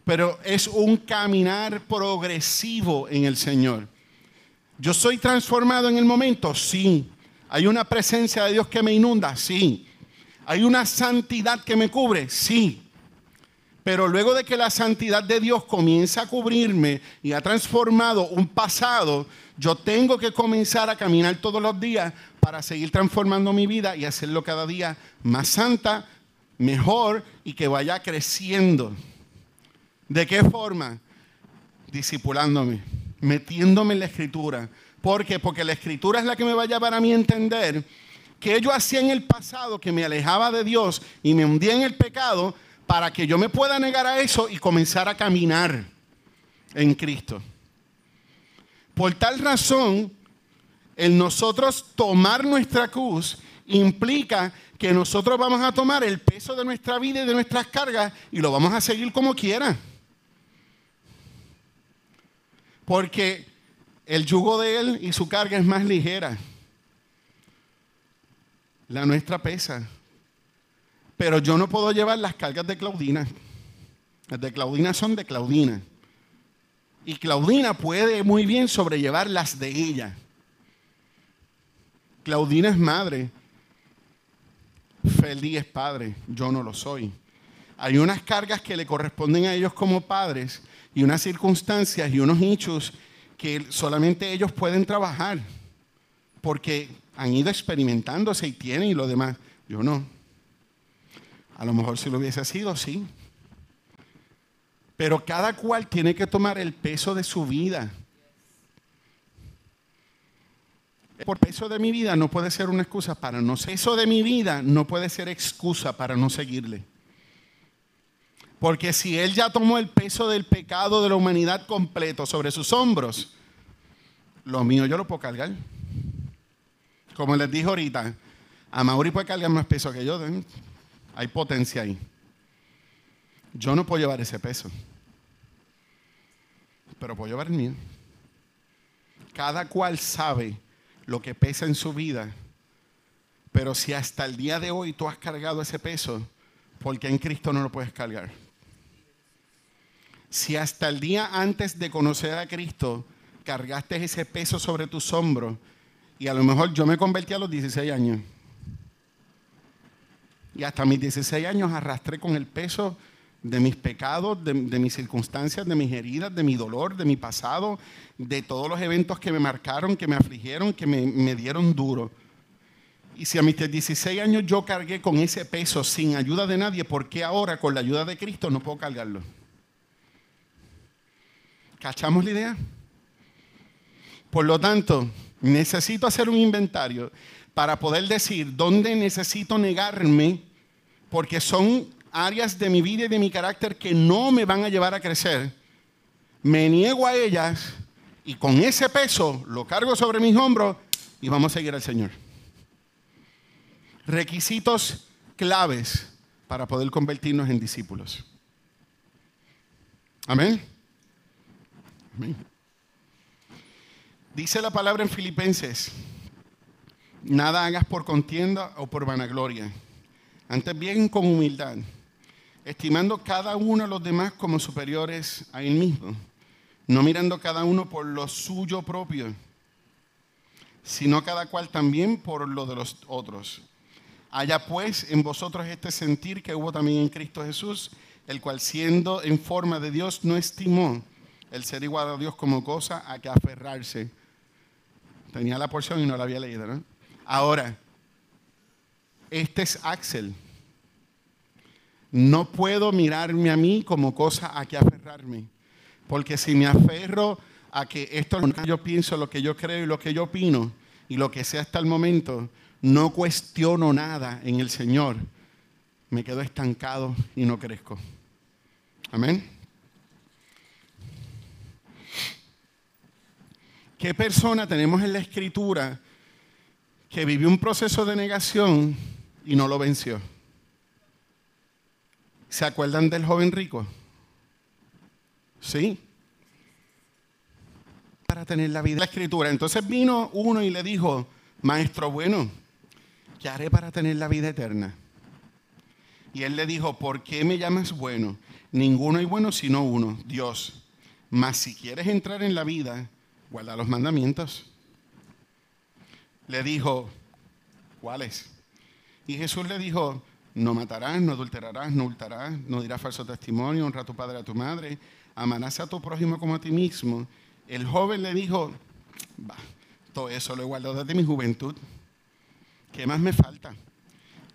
Pero es un caminar progresivo en el Señor. ¿Yo soy transformado en el momento? Sí. ¿Hay una presencia de Dios que me inunda? Sí. ¿Hay una santidad que me cubre? Sí. Pero luego de que la santidad de Dios comienza a cubrirme y ha transformado un pasado, yo tengo que comenzar a caminar todos los días para seguir transformando mi vida y hacerlo cada día más santa, mejor y que vaya creciendo. ¿De qué forma? Discipulándome, metiéndome en la escritura. ¿Por qué? Porque la escritura es la que me va a llevar a mí a entender que yo hacía en el pasado que me alejaba de Dios y me hundía en el pecado para que yo me pueda negar a eso y comenzar a caminar en Cristo. Por tal razón, el nosotros tomar nuestra cruz implica que nosotros vamos a tomar el peso de nuestra vida y de nuestras cargas y lo vamos a seguir como quiera. Porque el yugo de Él y su carga es más ligera. La nuestra pesa. Pero yo no puedo llevar las cargas de Claudina. Las de Claudina son de Claudina. Y Claudina puede muy bien sobrellevar las de ella. Claudina es madre. Feli es padre. Yo no lo soy. Hay unas cargas que le corresponden a ellos como padres y unas circunstancias y unos hechos que solamente ellos pueden trabajar porque han ido experimentándose y tienen y lo demás. Yo no. A lo mejor si lo hubiese sido, sí. Pero cada cual tiene que tomar el peso de su vida. Por peso de mi vida no puede ser una excusa para no. Peso de mi vida no puede ser excusa para no seguirle. Porque si Él ya tomó el peso del pecado de la humanidad completo sobre sus hombros, lo mío yo lo puedo cargar. Como les dije ahorita, a Mauri puede cargar más peso que yo. ¿eh? Hay potencia ahí. Yo no puedo llevar ese peso. Pero puedo llevar el mío. Cada cual sabe lo que pesa en su vida. Pero si hasta el día de hoy tú has cargado ese peso, porque en Cristo no lo puedes cargar? Si hasta el día antes de conocer a Cristo cargaste ese peso sobre tus hombros, y a lo mejor yo me convertí a los 16 años. Y hasta mis 16 años arrastré con el peso de mis pecados, de, mis circunstancias, de mis heridas, de mi dolor, de mi pasado, de todos los eventos que me marcaron, que me afligieron, que me, me dieron duro. Y si a mis 16 años yo cargué con ese peso sin ayuda de nadie, ¿por qué ahora con la ayuda de Cristo no puedo cargarlo? ¿Cachamos la idea? Por lo tanto, necesito hacer un inventario para poder decir dónde necesito negarme, porque son áreas de mi vida y de mi carácter que no me van a llevar a crecer. Me niego a ellas y con ese peso lo cargo sobre mis hombros y vamos a seguir al Señor. Requisitos claves para poder convertirnos en discípulos. Amén. Amén. Dice la palabra en Filipenses Nada hagas por contienda o por vanagloria. Antes bien con humildad, estimando cada uno a los demás como superiores a él mismo, no mirando cada uno por lo suyo propio, sino cada cual también por lo de los otros. Haya pues en vosotros este sentir que hubo también en Cristo Jesús, el cual siendo en forma de Dios no estimó el ser igual a Dios como cosa a que aferrarse. Tenía la porción y no la había leído, ¿no? Ahora, este es Axel. No puedo mirarme a mí como cosa a que aferrarme. Porque si me aferro a que esto es lo que yo pienso, lo que yo creo y lo que yo opino, y lo que sea hasta el momento, no cuestiono nada en el Señor, me quedo estancado y no crezco. Amén. ¿Qué persona tenemos en la escritura que vivió un proceso de negación y no lo venció. ¿Se acuerdan del joven rico? Sí. Para tener la vida. La escritura. Entonces vino uno y le dijo, maestro bueno, ¿qué haré para tener la vida eterna? Y él le dijo, ¿por qué me llamas bueno? Ninguno hay bueno sino uno, Dios. Mas si quieres entrar en la vida, guarda los mandamientos. Le dijo, ¿cuáles? Y Jesús le dijo, no matarás, no adulterarás, no hurtarás, no dirás falso testimonio, honra a tu padre a tu madre, amarás a tu prójimo como a ti mismo. El joven le dijo, va, todo eso lo he guardado desde mi juventud. ¿Qué más me falta?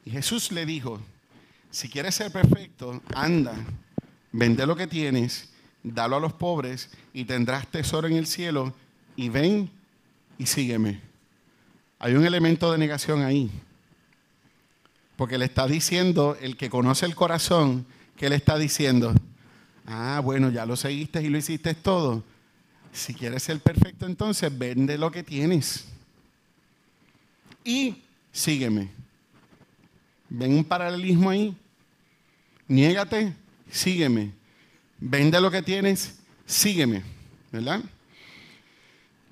Y Jesús le dijo, si quieres ser perfecto, anda, vende lo que tienes, dalo a los pobres y tendrás tesoro en el cielo y ven y sígueme. Hay un elemento de negación ahí. Porque le está diciendo, el que conoce el corazón, que le está diciendo, ah, bueno, ya lo seguiste y lo hiciste todo. Si quieres ser perfecto, entonces vende lo que tienes. Y sígueme. ¿Ven un paralelismo ahí? Niégate, sígueme. Vende lo que tienes, sígueme. ¿Verdad?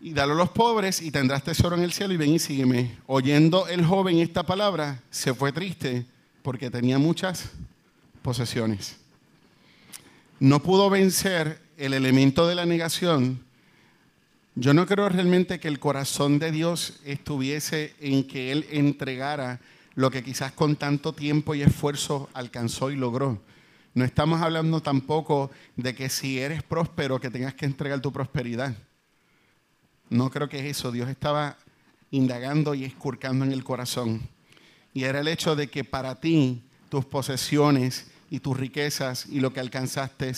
Y dalo a los pobres y tendrás tesoro en el cielo y ven y sígueme. Oyendo el joven esta palabra, se fue triste porque tenía muchas posesiones. No pudo vencer el elemento de la negación. Yo no creo realmente que el corazón de Dios estuviese en que Él entregara lo que quizás con tanto tiempo y esfuerzo alcanzó y logró. No estamos hablando tampoco de que si eres próspero que tengas que entregar tu prosperidad. No creo que es eso. Dios estaba indagando y escurcando en el corazón. Y era el hecho de que para ti tus posesiones y tus riquezas y lo que alcanzaste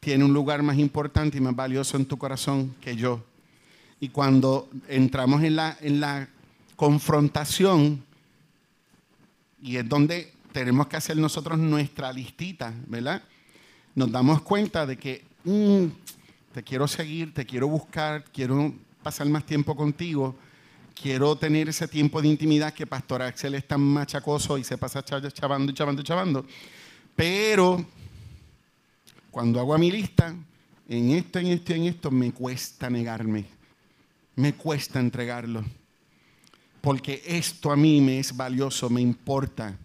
tiene un lugar más importante y más valioso en tu corazón que yo. Y cuando entramos en la, en la confrontación, y es donde tenemos que hacer nosotros nuestra listita, ¿verdad? Nos damos cuenta de que mm, te quiero seguir, te quiero buscar, quiero pasar más tiempo contigo, quiero tener ese tiempo de intimidad que Pastor Axel es tan machacoso y se pasa chavando chavando chavando. Pero cuando hago a mi lista, en esto, en esto en esto, me cuesta negarme, me cuesta entregarlo porque esto a mí me es valioso, me importa.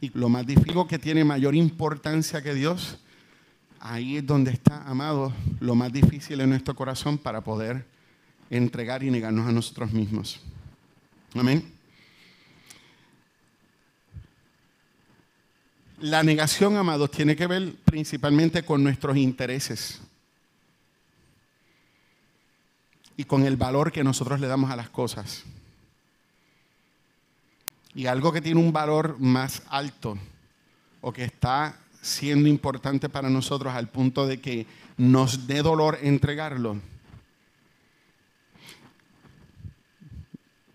Y lo más difícil que tiene mayor importancia que Dios, ahí es donde está, amado, lo más difícil en nuestro corazón para poder entregar y negarnos a nosotros mismos. Amén. La negación, amados, tiene que ver principalmente con nuestros intereses. y con el valor que nosotros le damos a las cosas. Y algo que tiene un valor más alto o que está siendo importante para nosotros al punto de que nos dé dolor entregarlo.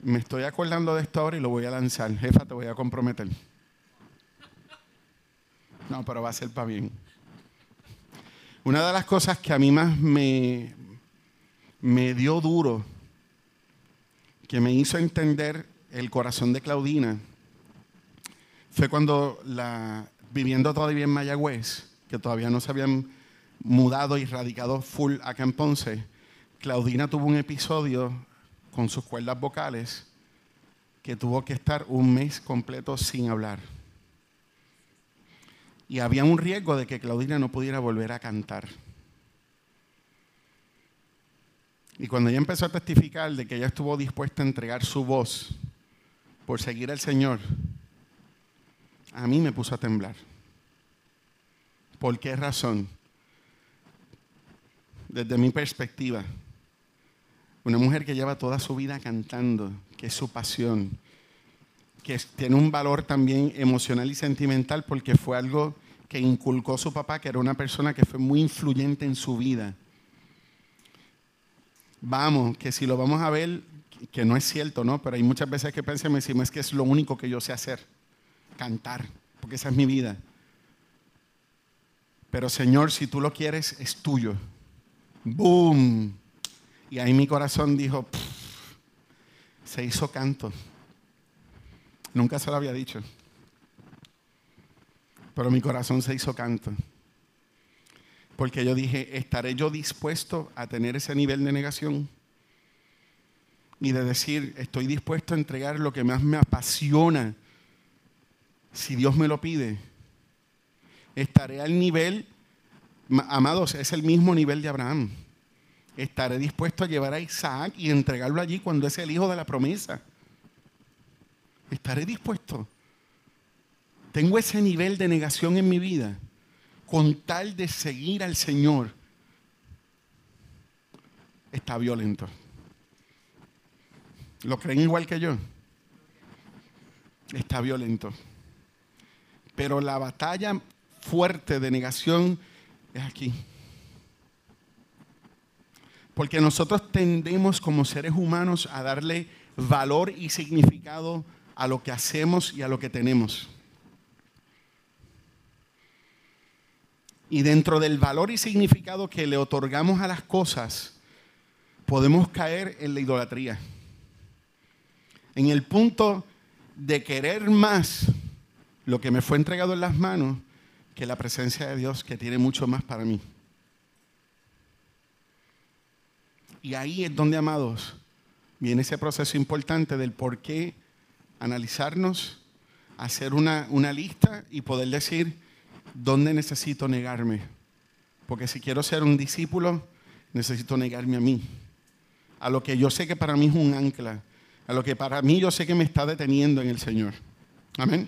Me estoy acordando de esto ahora y lo voy a lanzar. Jefa, te voy a comprometer. No, pero va a ser para bien. Una de las cosas que a mí más me, me dio duro, que me hizo entender el corazón de Claudina, fue cuando la, viviendo todavía en Mayagüez, que todavía no se habían mudado y radicado full acá en Ponce, Claudina tuvo un episodio con sus cuerdas vocales que tuvo que estar un mes completo sin hablar. Y había un riesgo de que Claudina no pudiera volver a cantar. Y cuando ella empezó a testificar de que ella estuvo dispuesta a entregar su voz por seguir al Señor, a mí me puso a temblar. ¿Por qué razón? Desde mi perspectiva, una mujer que lleva toda su vida cantando, que es su pasión, que tiene un valor también emocional y sentimental porque fue algo que inculcó su papá, que era una persona que fue muy influyente en su vida vamos, que si lo vamos a ver, que no es cierto, ¿no? Pero hay muchas veces que pensamos, es que es lo único que yo sé hacer, cantar, porque esa es mi vida. Pero Señor, si tú lo quieres, es tuyo. ¡Boom! Y ahí mi corazón dijo, se hizo canto. Nunca se lo había dicho. Pero mi corazón se hizo canto. Porque yo dije, ¿estaré yo dispuesto a tener ese nivel de negación? y de decir, estoy dispuesto a entregar lo que más me apasiona, si Dios me lo pide, estaré al nivel, amados, es el mismo nivel de Abraham. Estaré dispuesto a llevar a Isaac y entregarlo allí cuando es el hijo de la promesa. Estaré dispuesto. Tengo ese nivel de negación en mi vida con tal de seguir al Señor. Está violento. ¿Lo creen igual que yo? Está violento. Pero la batalla fuerte de negación es aquí. Porque nosotros tendemos como seres humanos a darle valor y significado a lo que hacemos y a lo que tenemos. Y dentro del valor y significado que le otorgamos a las cosas, podemos caer en la idolatría. En el punto de querer más lo que me fue entregado en las manos que la presencia de Dios que tiene mucho más para mí. Y ahí es donde, amados, viene ese proceso importante del por qué analizarnos, hacer una, una lista y poder decir dónde necesito negarme. Porque si quiero ser un discípulo, necesito negarme a mí. A lo que yo sé que para mí es un ancla. A lo que para mí yo sé que me está deteniendo en el Señor. Amén.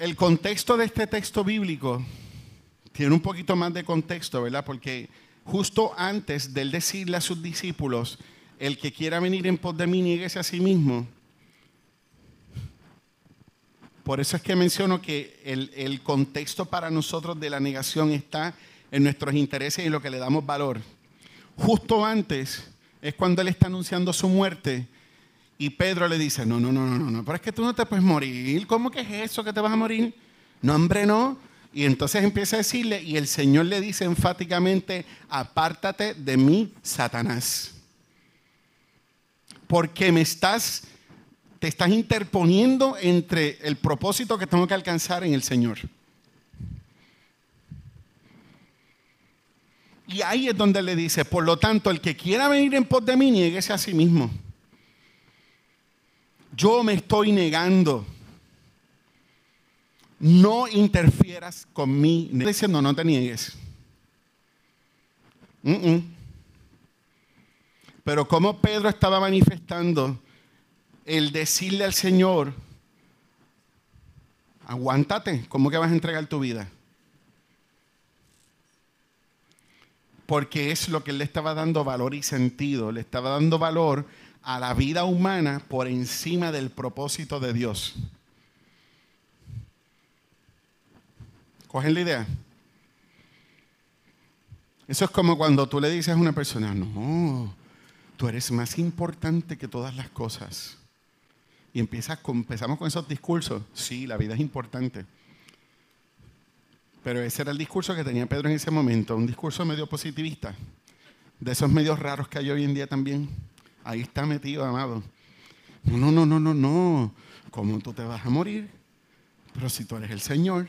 El contexto de este texto bíblico tiene un poquito más de contexto, ¿verdad? Porque justo antes de él decirle a sus discípulos, el que quiera venir en pos de mí, nieguese a sí mismo. Por eso es que menciono que el, el contexto para nosotros de la negación está en nuestros intereses y en lo que le damos valor. Justo antes es cuando él está anunciando su muerte y Pedro le dice, no, no, no, no, no, pero es que tú no te puedes morir. ¿Cómo que es eso que te vas a morir? No, hombre, no. Y entonces empieza a decirle, y el Señor le dice enfáticamente, apártate de mí, Satanás. Porque me estás, te estás interponiendo entre el propósito que tengo que alcanzar en el Señor. Y ahí es donde le dice, por lo tanto, el que quiera venir en pos de mí, nieguese a sí mismo. Yo me estoy negando. No interfieras con mí. Estoy diciendo, no te niegues. Pero como Pedro estaba manifestando el decirle al Señor, aguántate, ¿cómo que vas a entregar tu vida? Porque es lo que él le estaba dando valor y sentido, le estaba dando valor a la vida humana por encima del propósito de Dios. ¿Cogen la idea? Eso es como cuando tú le dices a una persona, no, tú eres más importante que todas las cosas. Y empiezas empezamos con esos discursos. Sí, la vida es importante. Pero ese era el discurso que tenía Pedro en ese momento, un discurso medio positivista, de esos medios raros que hay hoy en día también. Ahí está metido, amado. No, no, no, no, no. ¿Cómo tú te vas a morir? Pero si tú eres el Señor,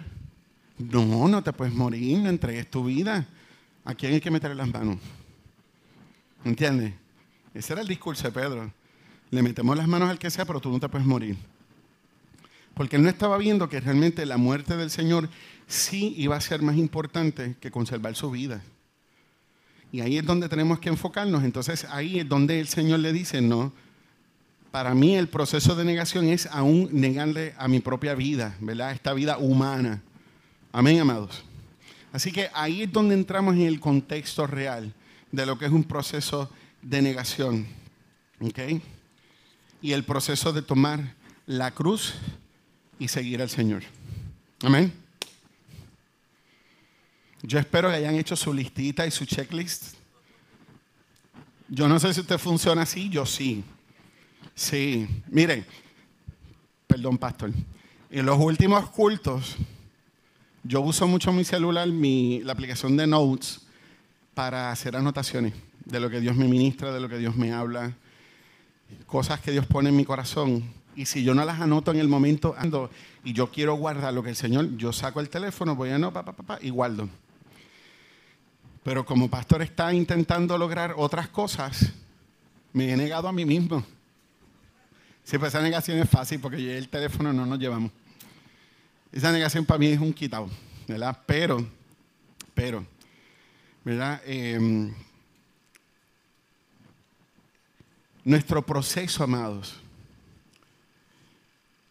no, no te puedes morir, no entregues tu vida. ¿A quién hay que meterle las manos? ¿Entiendes? Ese era el discurso de Pedro. Le metemos las manos al que sea, pero tú no te puedes morir. Porque él no estaba viendo que realmente la muerte del Señor sí iba a ser más importante que conservar su vida. Y ahí es donde tenemos que enfocarnos. Entonces ahí es donde el Señor le dice, no, para mí el proceso de negación es aún negarle a mi propia vida, ¿verdad? Esta vida humana. Amén, amados. Así que ahí es donde entramos en el contexto real de lo que es un proceso de negación. ¿Ok? Y el proceso de tomar la cruz y seguir al Señor. Amén. Yo espero que hayan hecho su listita y su checklist. Yo no sé si usted funciona así, yo sí. Sí, mire, perdón, pastor. En los últimos cultos, yo uso mucho mi celular, mi, la aplicación de Notes, para hacer anotaciones de lo que Dios me ministra, de lo que Dios me habla, cosas que Dios pone en mi corazón. Y si yo no las anoto en el momento ando y yo quiero guardar lo que el Señor, yo saco el teléfono, voy a no, pa, pa, pa, y guardo. Pero como pastor está intentando lograr otras cosas, me he negado a mí mismo. Si pues esa negación es fácil porque yo y el teléfono no nos llevamos. Esa negación para mí es un quitado, ¿verdad? Pero, pero, ¿verdad? Em, nuestro proceso, amados,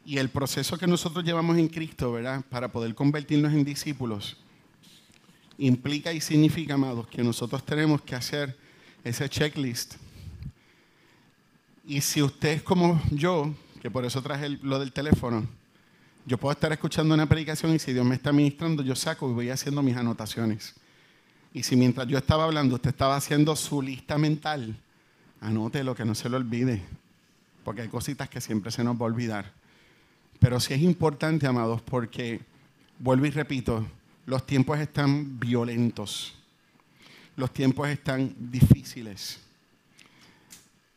y el proceso que nosotros llevamos en Cristo, ¿verdad? Para poder convertirnos en discípulos, implica y significa, amados, que nosotros tenemos que hacer ese checklist. Y si usted es como yo, que por eso traje lo del teléfono, yo puedo estar escuchando una predicación y si Dios me está ministrando, yo saco y voy haciendo mis anotaciones. Y si mientras yo estaba hablando, usted estaba haciendo su lista mental, anote lo que no se lo olvide, porque hay cositas que siempre se nos va a olvidar. Pero sí es importante, amados, porque, vuelvo y repito, los tiempos están violentos, los tiempos están difíciles.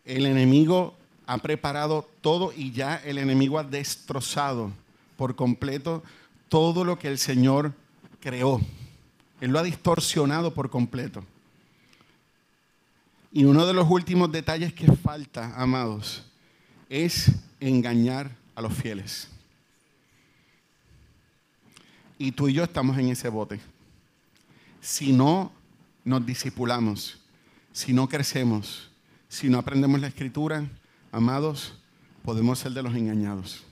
El enemigo ha preparado todo y ya el enemigo ha destrozado por completo todo lo que el Señor creó. Él lo ha distorsionado por completo. Y uno de los últimos detalles que falta, amados, es engañar a los fieles. Y tú y yo estamos en ese bote. Si no nos disipulamos, si no crecemos, si no aprendemos la escritura, amados, podemos ser de los engañados.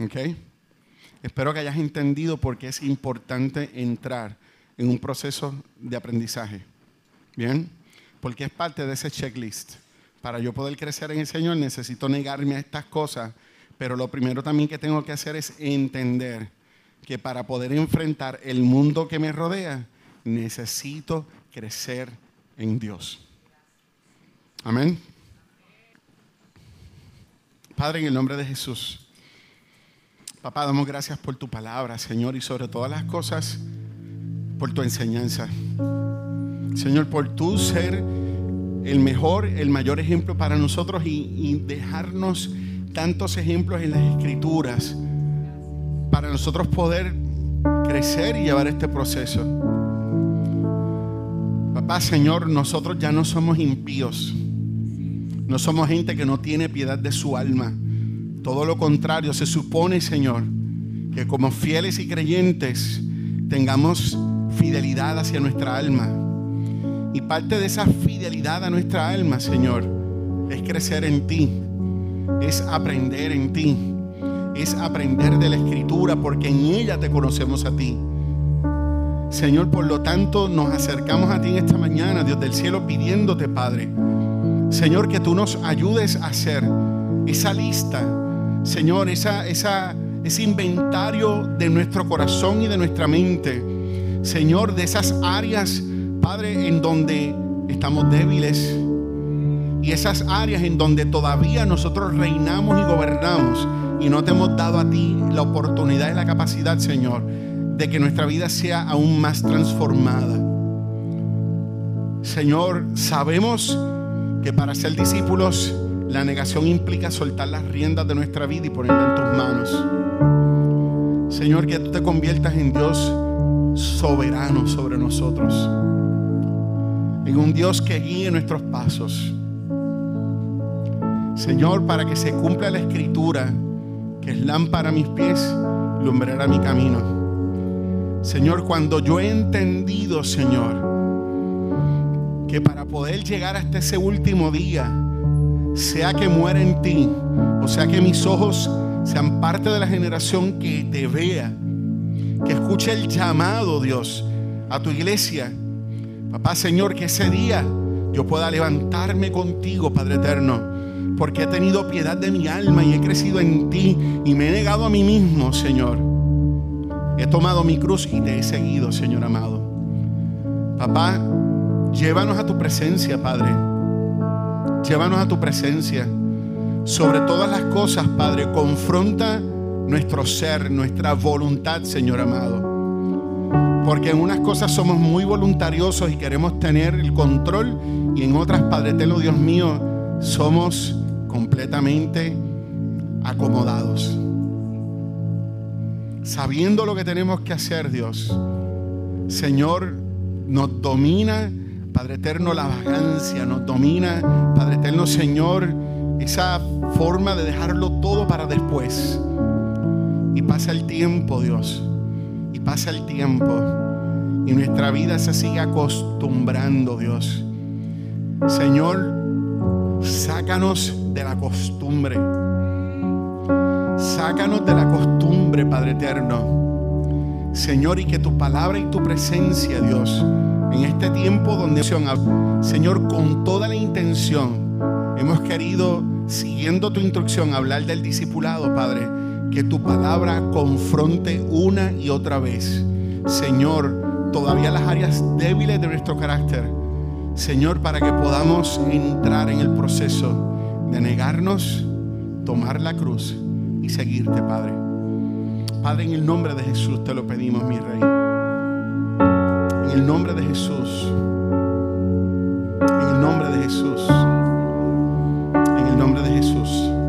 ¿Ok? Espero que hayas entendido por qué es importante entrar en un proceso de aprendizaje. ¿Bien? Porque es parte de ese checklist. Para yo poder crecer en el Señor necesito negarme a estas cosas, pero lo primero también que tengo que hacer es entender que para poder enfrentar el mundo que me rodea, necesito crecer en Dios. Amén. Padre, en el nombre de Jesús. Papá, damos gracias por tu palabra, Señor, y sobre todas las cosas, por tu enseñanza. Señor, por tu ser el mejor, el mayor ejemplo para nosotros y, dejarnos tantos ejemplos en las escrituras para nosotros poder crecer y llevar este proceso. Papá, Señor, nosotros ya no somos impíos. No somos gente que no tiene piedad de su alma. Todo lo contrario, se supone, Señor, que como fieles y creyentes tengamos fidelidad hacia nuestra alma. Y parte de esa fidelidad a nuestra alma, Señor, es crecer en ti, es aprender en ti, es aprender de la escritura, porque en ella te conocemos a ti. Señor, por lo tanto, nos acercamos a ti en esta mañana, Dios del cielo, pidiéndote, Padre, Señor, que tú nos ayudes a hacer esa lista, Señor, esa, esa, ese inventario de nuestro corazón y de nuestra mente. Señor, de esas áreas, Padre, en donde estamos débiles y esas áreas en donde todavía nosotros reinamos y gobernamos y no te hemos dado a ti la oportunidad y la capacidad, Señor, de que nuestra vida sea aún más transformada. Señor, sabemos que para ser discípulos la negación implica soltar las riendas de nuestra vida y ponerla en tus manos. Señor, que tú te conviertas en Dios soberano sobre nosotros. En un Dios que guíe nuestros pasos. Señor, para que se cumpla la escritura, que es lámpara a mis pies, lumbrera mi camino. Señor, cuando yo he entendido, Señor, que para poder llegar hasta ese último día, sea que muera en ti, o sea que mis ojos sean parte de la generación que te vea, que escuche el llamado, Dios, a tu iglesia. Papá Señor, que ese día yo pueda levantarme contigo, Padre Eterno, porque he tenido piedad de mi alma y he crecido en ti y me he negado a mí mismo, Señor. He tomado mi cruz y te he seguido, Señor amado. Papá, Llévanos a tu presencia, Padre. Llévanos a tu presencia. Sobre todas las cosas, Padre, confronta nuestro ser, nuestra voluntad, Señor amado. Porque en unas cosas somos muy voluntariosos y queremos tener el control y en otras, Padre eterno, Dios mío, somos completamente acomodados. Sabiendo lo que tenemos que hacer, Dios. Señor, nos domina, Padre eterno, la vagancia, nos domina, Padre eterno, Señor, esa forma de dejarlo todo para después. Y pasa el tiempo, Dios, y pasa el tiempo, y nuestra vida se sigue acostumbrando, Dios. Señor, sácanos de la costumbre. Sácanos de la costumbre, Padre eterno. Señor, y que tu palabra y tu presencia, Dios, en este tiempo donde, Señor, con toda la intención, hemos querido, siguiendo tu instrucción, hablar del discipulado, Padre, que tu palabra confronte una y otra vez. Señor, todavía las áreas débiles de nuestro carácter. Señor, para que podamos entrar en el proceso de negarnos, tomar la cruz y seguirte, Padre. Padre, en el nombre de Jesús te lo pedimos, mi Rey. En el nombre de Jesús. En el nombre de Jesús. En el nombre de Jesús.